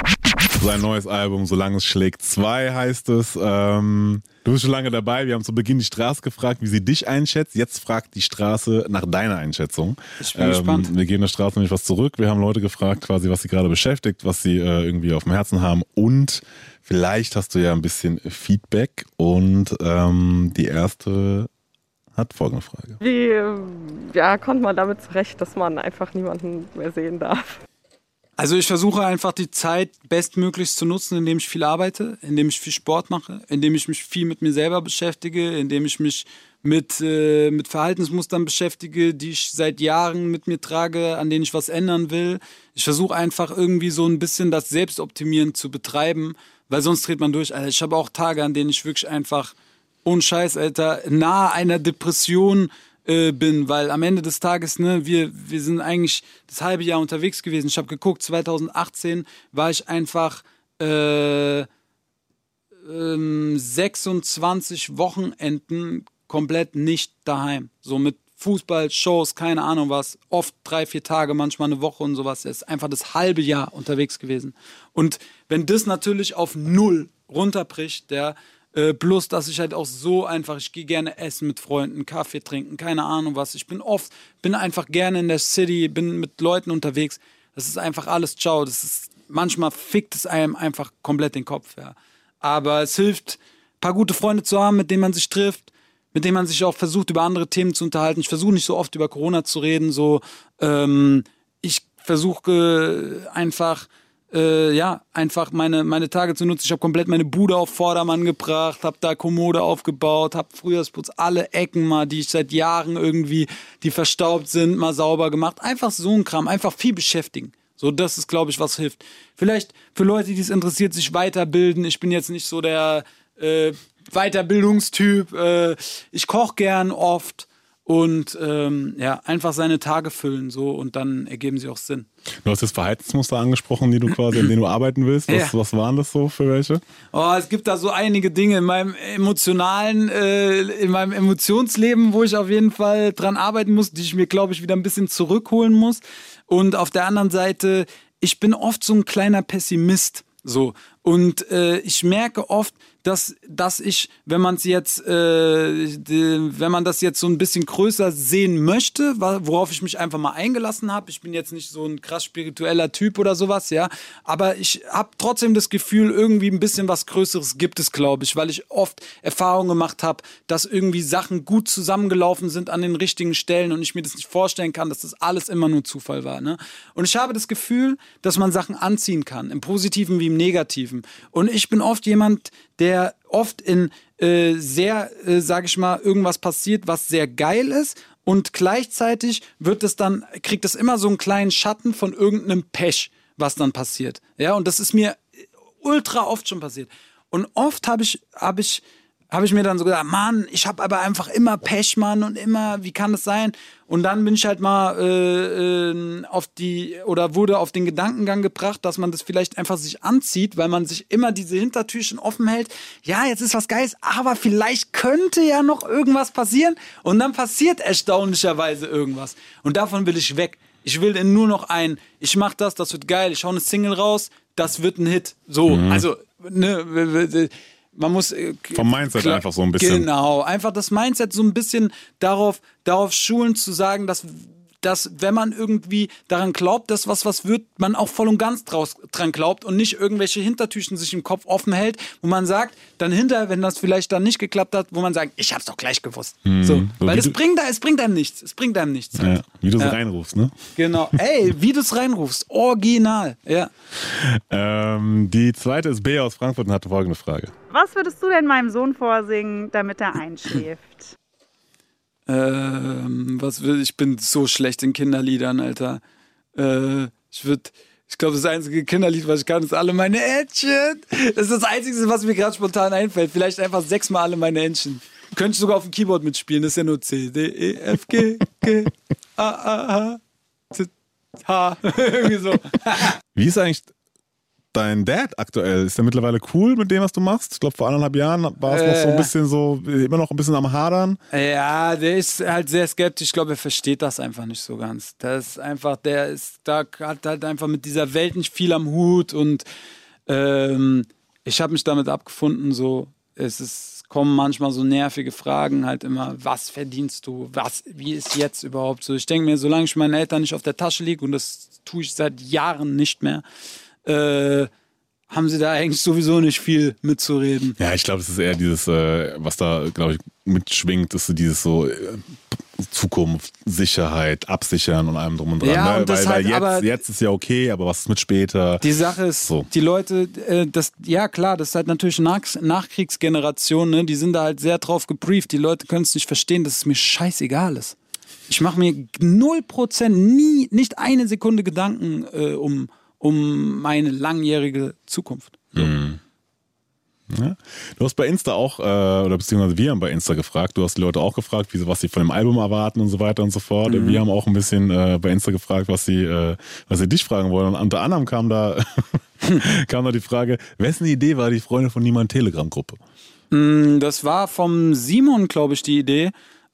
Sein neues Album, Solange es schlägt 2 heißt es. Ähm, du bist schon lange dabei. Wir haben zu Beginn die Straße gefragt, wie sie dich einschätzt. Jetzt fragt die Straße nach deiner Einschätzung. Ich bin gespannt. Wir geben der Straße nämlich was zurück. Wir haben Leute gefragt, quasi, was sie gerade beschäftigt, was sie äh, irgendwie auf dem Herzen haben. Und vielleicht hast du ja ein bisschen Feedback. Und ähm, die erste hat folgende Frage. Wie ja, kommt man damit zurecht, dass man einfach niemanden mehr sehen darf? Also ich versuche einfach die Zeit bestmöglichst zu nutzen, indem ich viel arbeite, indem ich viel Sport mache, indem ich mich viel mit mir selber beschäftige, indem ich mich mit, äh, mit Verhaltensmustern beschäftige, die ich seit Jahren mit mir trage, an denen ich was ändern will. Ich versuche einfach irgendwie so ein bisschen das Selbstoptimieren zu betreiben, weil sonst dreht man durch. Also ich habe auch Tage, an denen ich wirklich einfach ohne Scheiß, Alter, nahe einer Depression äh, bin, weil am Ende des Tages, ne, wir, wir sind eigentlich das halbe Jahr unterwegs gewesen. Ich habe geguckt, 2018 war ich einfach äh, ähm, 26 Wochenenden komplett nicht daheim. So mit Fußball, Shows, keine Ahnung was, oft drei, vier Tage, manchmal eine Woche und sowas. Er ist einfach das halbe Jahr unterwegs gewesen. Und wenn das natürlich auf null runterbricht, der äh, plus, dass ich halt auch so einfach, ich gehe gerne essen mit Freunden, Kaffee trinken, keine Ahnung was. Ich bin oft, bin einfach gerne in der City, bin mit Leuten unterwegs. Das ist einfach alles ciao. Das ist, manchmal fickt es einem einfach komplett den Kopf, ja. Aber es hilft, ein paar gute Freunde zu haben, mit denen man sich trifft, mit denen man sich auch versucht, über andere Themen zu unterhalten. Ich versuche nicht so oft über Corona zu reden, so, ähm, ich versuche einfach äh, ja, einfach meine, meine Tage zu nutzen. Ich habe komplett meine Bude auf Vordermann gebracht, habe da Kommode aufgebaut, habe Frühjahrsputz alle Ecken mal, die ich seit Jahren irgendwie, die verstaubt sind, mal sauber gemacht. Einfach so ein Kram, einfach viel beschäftigen. So, das ist, glaube ich, was hilft. Vielleicht für Leute, die es interessiert, sich weiterbilden. Ich bin jetzt nicht so der äh, Weiterbildungstyp. Äh, ich koche gern oft und ähm, ja, einfach seine Tage füllen so und dann ergeben sie auch Sinn. Du hast das Verhaltensmuster angesprochen, die du quasi, in denen du arbeiten willst. Was, Ja. was waren das so für welche? Oh, es gibt da so einige Dinge in meinem emotionalen, äh, in meinem Emotionsleben, wo ich auf jeden Fall dran arbeiten muss, die ich mir, glaube ich, wieder ein bisschen zurückholen muss. Und auf der anderen Seite, ich bin oft so ein kleiner Pessimist. So. Und äh, ich merke oft, dass, dass ich, wenn man es jetzt, äh, die, wenn man das jetzt so ein bisschen größer sehen möchte, worauf ich mich einfach mal eingelassen habe, ich bin jetzt nicht so ein krass spiritueller Typ oder sowas, ja, aber ich habe trotzdem das Gefühl, irgendwie ein bisschen was Größeres gibt es, glaube ich, weil ich oft Erfahrungen gemacht habe, dass irgendwie Sachen gut zusammengelaufen sind an den richtigen Stellen und ich mir das nicht vorstellen kann, dass das alles immer nur Zufall war. Ne? Und ich habe das Gefühl, dass man Sachen anziehen kann, im Positiven wie im Negativen. Und ich bin oft jemand, der oft in äh, sehr, äh, sage ich mal, irgendwas passiert, was sehr geil ist. Und gleichzeitig wird es dann, kriegt es immer so einen kleinen Schatten von irgendeinem Pech, was dann passiert. Ja, und das ist mir ultra oft schon passiert. Und oft habe ich, habe ich, habe ich mir dann so gedacht, Mann, ich habe aber einfach immer Pech, Mann, und immer, wie kann das sein? Und dann bin ich halt mal äh, äh, auf die, oder wurde auf den Gedankengang gebracht, dass man das vielleicht einfach sich anzieht, weil man sich immer diese Hintertürchen offen hält. Ja, jetzt ist was Geiles, aber vielleicht könnte ja noch irgendwas passieren. Und dann passiert erstaunlicherweise irgendwas. Und davon will ich weg. Ich will in nur noch ein, ich mach das, das wird geil, ich hau eine Single raus, das wird ein Hit. So, also, ne, man muss äh, Vom Mindset klar- einfach so ein bisschen. Genau, einfach das Mindset so ein bisschen darauf, darauf schulen zu sagen, dass dass wenn man irgendwie daran glaubt, dass was was wird, man auch voll und ganz draus, dran glaubt und nicht irgendwelche Hintertüchen sich im Kopf offen hält, wo man sagt, dann hinter, wenn das vielleicht dann nicht geklappt hat, wo man sagt, ich hab's doch gleich gewusst. so, Mhm. so weil wie es du- bringt, es bringt einem nichts, es bringt einem nichts. Ja, wie du so Ja. reinrufst, ne? Genau, ey, wie du es reinrufst, original, ja. Ähm, die zweite ist B aus Frankfurt und hatte folgende Frage. Was würdest du denn meinem Sohn vorsingen, damit er einschläft? Ähm, was will ich bin so schlecht in Kinderliedern, Alter. Äh, ich würde ich glaube, das einzige Kinderlied, was ich kann, ist alle meine Entchen. Das ist das Einzige, was mir gerade spontan einfällt. Vielleicht einfach sechsmal alle meine Entchen. Könnte ich sogar auf dem Keyboard mitspielen. Das ist ja nur C, D, E, F, G, G, A, A, H, Z, H. Irgendwie so. Wie ist eigentlich dein Dad aktuell? Ist er mittlerweile cool mit dem, was du machst? Ich glaube, vor anderthalb Jahren war es noch so ein Äh. bisschen so, immer noch ein bisschen am Hadern. Ja, der ist halt sehr skeptisch. Ich glaube, er versteht das einfach nicht so ganz. Das ist einfach, der ist, da hat halt einfach mit dieser Welt nicht viel am Hut und ähm, ich habe mich damit abgefunden. So, es ist, kommen manchmal so nervige Fragen halt immer. Was verdienst du? Was? Wie ist jetzt überhaupt so? Ich denke mir, solange ich meinen Eltern nicht auf der Tasche liege und das tue ich seit Jahren nicht mehr. Äh, haben sie da eigentlich sowieso nicht viel mitzureden. Ja, ich glaube, es ist eher dieses, äh, was da, glaube ich, mitschwingt, ist so dieses so äh, Zukunft, Sicherheit, Absichern und allem drum und dran. Ja, ne? und weil, halt weil jetzt, aber- jetzt ist ja okay, aber was ist mit später? Die Sache ist, So. die Leute, äh, das, ja klar, das ist halt natürlich Nach Nachkriegsgeneration, ne? die sind da halt sehr drauf gebrieft. Die Leute können es nicht verstehen, dass es mir scheißegal ist. Ich mache mir 0% nie, nicht eine Sekunde Gedanken äh, um, um meine langjährige Zukunft. Ja? Du hast bei Insta auch, äh, oder beziehungsweise wir haben bei Insta gefragt, du hast die Leute auch gefragt, wie was sie von dem Album erwarten und so weiter und so fort. Mhm. Wir haben auch ein bisschen äh, bei Insta gefragt, was sie, äh, was sie dich fragen wollen. Und unter anderem kam da, kam da die Frage, wessen Idee war die Freundin von Niemand Telegram-Gruppe? Mm, Das war vom Simon, glaube ich, die Idee.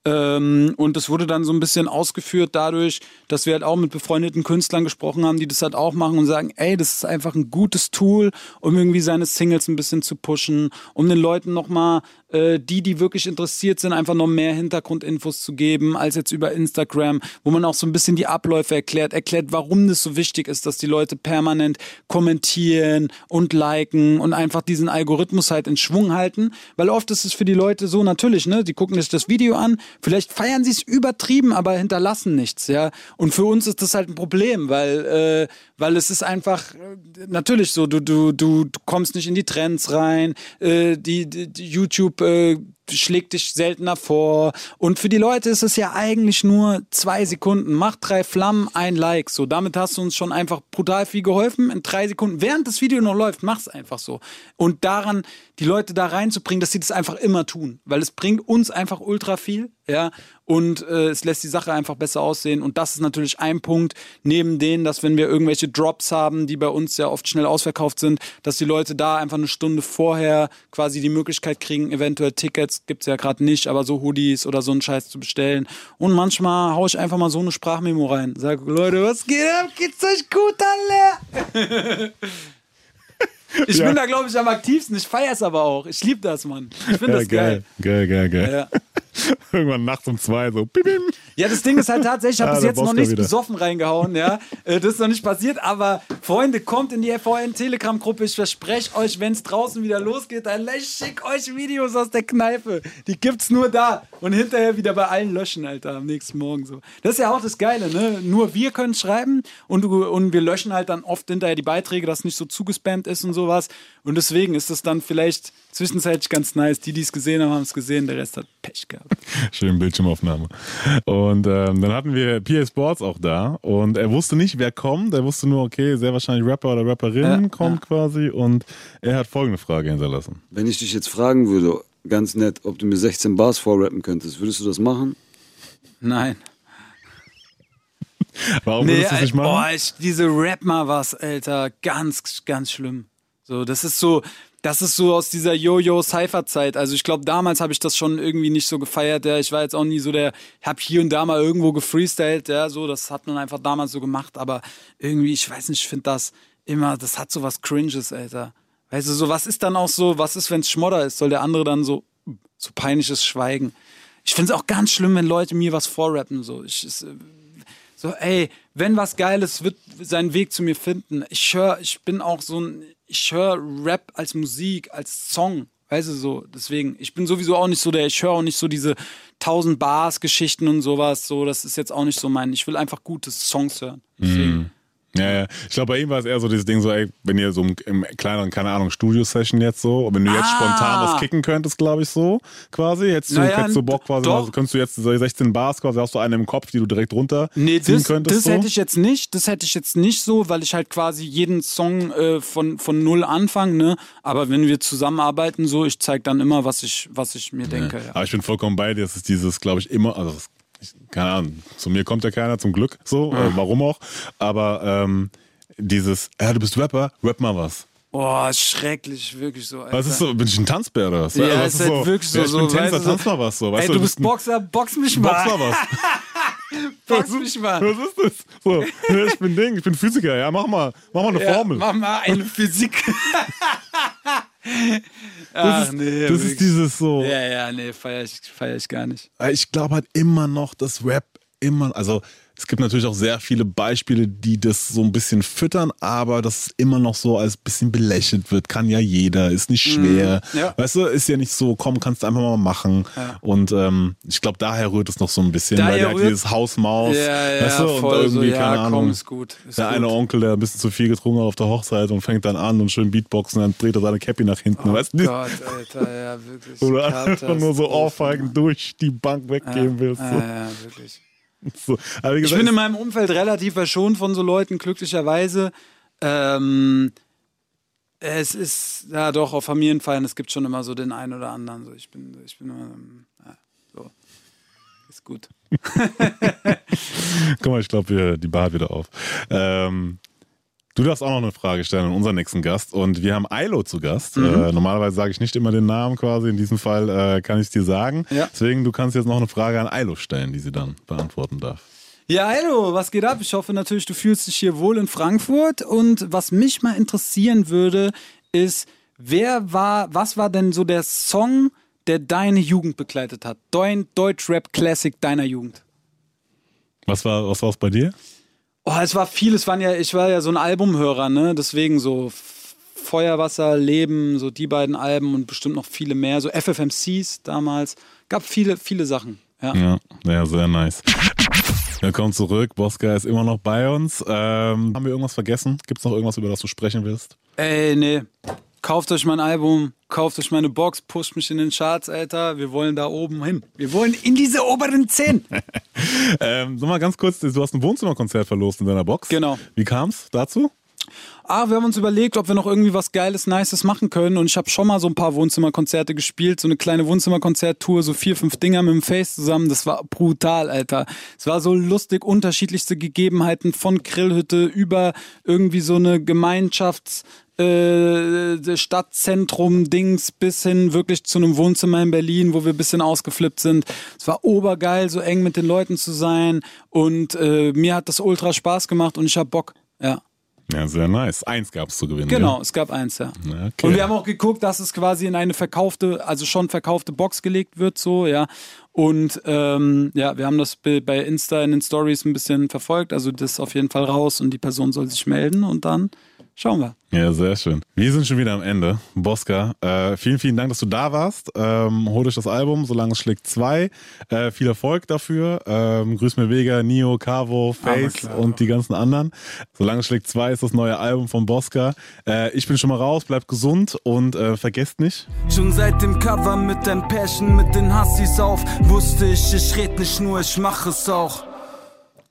Ähm, und das wurde dann so ein bisschen ausgeführt dadurch, dass wir halt auch mit befreundeten Künstlern gesprochen haben, die das halt auch machen und sagen, ey, das ist einfach ein gutes Tool, um irgendwie seine Singles ein bisschen zu pushen, um den Leuten nochmal äh, die, die wirklich interessiert sind, einfach noch mehr Hintergrundinfos zu geben, als jetzt über Instagram, wo man auch so ein bisschen die Abläufe erklärt, erklärt, warum das so wichtig ist, dass die Leute permanent kommentieren und liken und einfach diesen Algorithmus halt in Schwung halten, weil oft ist es für die Leute so natürlich, ne, die gucken sich das Video an, vielleicht feiern sie es übertrieben, aber hinterlassen nichts, ja. Und für uns ist das halt ein Problem, weil, äh, weil es ist einfach äh, natürlich so, du, du, du, du kommst nicht in die Trends rein, äh, die, die, die YouTube äh, schlägt dich seltener vor. Und für die Leute ist es ja eigentlich nur zwei Sekunden. Mach drei Flammen, ein Like. So, damit hast du uns schon einfach brutal viel geholfen. In drei Sekunden, während das Video noch läuft, mach's einfach so. Und daran, die Leute da reinzubringen, dass sie das einfach immer tun. Weil es bringt uns einfach ultra viel, ja. Und äh, es lässt die Sache einfach besser aussehen. Und das ist natürlich ein Punkt, neben denen, dass wenn wir irgendwelche Drops haben, die bei uns ja oft schnell ausverkauft sind, dass die Leute da einfach eine Stunde vorher quasi die Möglichkeit kriegen, eventuell Tickets, gibt's ja gerade nicht, aber so Hoodies oder so einen Scheiß zu bestellen. Und manchmal hau ich einfach mal so eine Sprachmemo rein. Sag, Leute, was geht ab? Geht's euch gut, alle? Ich Ja. bin da, glaube ich, am aktivsten. Ich feier's aber auch. Ich liebe das, Mann. Ich finde Ja, das geil. geil, geil, geil, geil. Ja. Irgendwann nachts um zwei so. Bim, bim. Ja, das Ding ist halt tatsächlich, ich habe Ah, bis jetzt noch Bosca nicht wieder. besoffen reingehauen, ja. Äh, Das ist noch nicht passiert, aber Freunde, kommt in die FVN-Telegram-Gruppe. Ich verspreche euch, wenn es draußen wieder losgeht, dann ich schick euch Videos aus der Kneipe. Die gibt's nur da. Und hinterher wieder bei allen löschen, Alter, am nächsten Morgen so. Das ist ja auch das Geile, ne? Nur wir können schreiben und, und wir löschen halt dann oft hinterher die Beiträge, dass nicht so zugespammt ist und sowas. Und deswegen ist es dann vielleicht zwischenzeitlich ganz nice. Die, die es gesehen haben, haben es gesehen, der Rest hat Pech gehabt. Schön Bildschirmaufnahme. Und ähm, dann hatten wir PA Sports auch da und er wusste nicht, wer kommt. Er wusste nur, okay, sehr wahrscheinlich Rapper oder Rapperin Ja, kommt quasi und er hat folgende Frage hinterlassen. Wenn ich dich jetzt fragen würde, ganz nett, ob du mir 16 Bars vorrappen könntest, würdest du das machen? Nein. Warum würdest du es nicht machen? Boah, ich, diese Rap mal was, Alter, ganz, ganz schlimm. So, das ist so, das ist so aus dieser Yo-Yo-Cypher-Zeit. Also ich glaube, damals habe ich das schon irgendwie nicht so gefeiert. Ja. Ich war jetzt auch nie so der, habe hier und da mal irgendwo gefreestylt, ja, so, das hat man einfach damals so gemacht. Aber irgendwie, ich weiß nicht, ich finde das immer, das hat so was Cringes, Alter. Weißt du, so, was ist dann auch so, was ist, wenn es Schmodder ist? Soll der andere dann so, so peinliches Schweigen? Ich finde es auch ganz schlimm, wenn Leute mir was vorrappen. So, ich, äh, so, ey, wenn was Geiles wird seinen Weg zu mir finden. Ich höre, ich bin auch so ein, ich höre Rap als Musik, als Song. Weißt du so, deswegen, ich bin sowieso auch nicht so der, ich höre auch nicht so diese 1000 Bars Geschichten und sowas, so, das ist jetzt auch nicht so mein, ich will einfach gute Songs hören. Deswegen. Ja, ja. Ich glaube, bei ihm war es eher so dieses Ding so, ey, wenn ihr so im, im kleineren, keine Ahnung, Studio-Session jetzt so, wenn du jetzt Ah. spontan was kicken könntest, glaube ich so, quasi, hättest du, Naja, hättest du Bock quasi, also könntest du jetzt so 16 Bars quasi, hast du eine im Kopf, die du direkt runter Nee, ziehen das, könntest das so? hätte ich jetzt nicht. Das hätte ich jetzt nicht so, weil ich halt quasi jeden Song äh, von, von null anfange, ne? Aber wenn wir zusammenarbeiten, so, ich zeig dann immer, was ich, was ich mir denke. Ja. Aber ich bin vollkommen bei dir. Das ist dieses, glaube ich, immer, also das, keine Ahnung, zu mir kommt ja keiner, zum Glück, so, äh, warum auch. Aber ähm, dieses, ja, du bist Rapper, rap mal was. Boah, schrecklich, wirklich so. Alter. Was ist so? Bin ich ein Tanzbär oder was? Ja, Also, ist was halt wirklich so. Ja, ich so bin Tänzer, du, tanz mal was so. Weißt Ey, du bist ein- Boxer, box mich mal. Box mal was. box mich mal. Was ist das? So, ich bin Ding, ich bin Physiker, ja, mach mal, mach mal eine Ja, Formel. mach mal eine Physik. das Ach, ist, nee, das ist dieses so. Ja, ja, nee, feier ich, feier ich gar nicht. Ich glaube halt immer noch, dass Rap immer, also es gibt natürlich auch sehr viele Beispiele, die das so ein bisschen füttern, aber das immer noch so als bisschen belächelt wird. Kann ja jeder, ist nicht schwer. Mhm, ja. Weißt du, ist ja nicht so, komm, kannst du einfach mal machen. Ja. Und ähm, ich glaube, daher rührt es noch so ein bisschen, Daher weil der hat rührt- dieses Hausmaus, Ja, ja, weißt du, und voll so, irgendwie, ja, keine komm, Ahnung. ist gut, ist der gut. eine Onkel, der ein bisschen zu viel getrunken hat auf der Hochzeit und fängt dann an und schön Beatboxen, dann dreht er seine Cappy nach hinten. weißt du? Oh Gott, Alter, ja, wirklich. Oder einfach nur so Ohrfeigen durch die Bank weggeben willst. So. ja, ja, wirklich. So. Wie Ich gesagt, bin in meinem Umfeld relativ verschont von so Leuten, glücklicherweise. Ähm, es ist, ja doch, auf Familienfeiern, es gibt schon immer so den einen oder anderen. So, ich bin, ich bin immer, ähm, ja, so. Ist gut. Guck mal, ich glaube, die Bar hat wieder auf. Ähm, du darfst auch noch eine Frage stellen an unseren nächsten Gast. Und wir haben Ailo zu Gast. Mhm. Äh, normalerweise sage ich nicht immer den Namen quasi. In diesem Fall äh, kann ich es dir sagen. Ja. Deswegen, du kannst jetzt noch eine Frage an Ailo stellen, die sie dann beantworten darf. Ja, hallo, was geht ab? Ich hoffe natürlich, du fühlst dich hier wohl in Frankfurt. Und was mich mal interessieren würde, ist, wer war, was war denn so der Song, der deine Jugend begleitet hat? Dein Deutsch-Rap-Classic deiner Jugend? Was war was war's bei dir? Oh, es war viel. Es waren ja, ich war ja so ein Albumhörer, ne? Deswegen so Feuerwasser, Leben, so die beiden Alben und bestimmt noch viele mehr. So FFMCs damals. Gab viele, viele Sachen. Ja. Ja, ja, sehr nice. Willkommen zurück. Bosca ist immer noch bei uns. Ähm, haben wir irgendwas vergessen? Gibt es noch irgendwas, über das du sprechen willst? Ey, nee. Kauft euch mein Album, kauft euch meine Box, pusht mich in den Charts, Alter. Wir wollen da oben hin. Wir wollen in diese oberen 10. Ähm, sag mal ganz kurz, du hast ein Wohnzimmerkonzert verlost in deiner Box. Genau. Wie kam's dazu? Ah, wir haben uns überlegt, ob wir noch irgendwie was Geiles, Nices machen können. Und ich habe schon mal so ein paar Wohnzimmerkonzerte gespielt, so eine kleine Wohnzimmerkonzerttour, so vier, fünf Dinger mit dem Face zusammen. Das war brutal, Alter. Es war so lustig, unterschiedlichste Gegebenheiten von Grillhütte über irgendwie so eine Gemeinschafts- äh, Stadtzentrum-Dings bis hin wirklich zu einem Wohnzimmer in Berlin, wo wir ein bisschen ausgeflippt sind. Es war obergeil, so eng mit den Leuten zu sein und äh, mir hat das ultra Spaß gemacht und ich hab Bock. Ja. Ja, sehr nice. Eins gab's zu gewinnen. Genau, Ja? es gab eins, ja. Okay. Und wir haben auch geguckt, dass es quasi in eine verkaufte, also schon verkaufte Box gelegt wird, so, ja. Und ähm, ja, wir haben das bei bei Insta in den Stories ein bisschen verfolgt. Also das ist auf jeden Fall raus und die Person soll sich melden und dann schauen wir. Ja, sehr schön. Wir sind schon wieder am Ende. Bosca, äh, vielen, vielen Dank, dass du da warst. Ähm, hol euch das Album, solange es schlägt zwei. Äh, viel Erfolg dafür. Ähm, grüß mir Vega, Nio, Cavo, Face klar. und die ganzen anderen. Solange es schlägt zwei ist das neue Album von Bosca. Äh, ich bin schon mal raus, bleibt gesund und äh, vergesst nicht. Schon seit dem Cover mit deinem Passion, mit den Hassis auf, wusste ich, ich red nicht nur, ich mach es auch.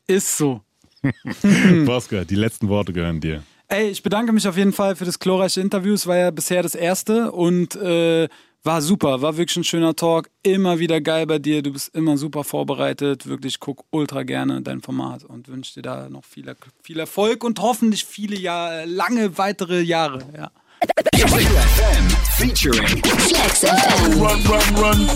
Ist so. Bosca, die letzten Worte gehören dir. Ey, ich bedanke mich auf jeden Fall für das glorreiche Interview. Es war ja bisher das erste und äh, war super. War wirklich ein schöner Talk. Immer wieder geil bei dir. Du bist immer super vorbereitet. Wirklich guck ultra gerne dein Format und wünsche dir da noch viel, viel Erfolg und hoffentlich viele Jahre, lange weitere Jahre. Ja. FM featuring Run, run, run.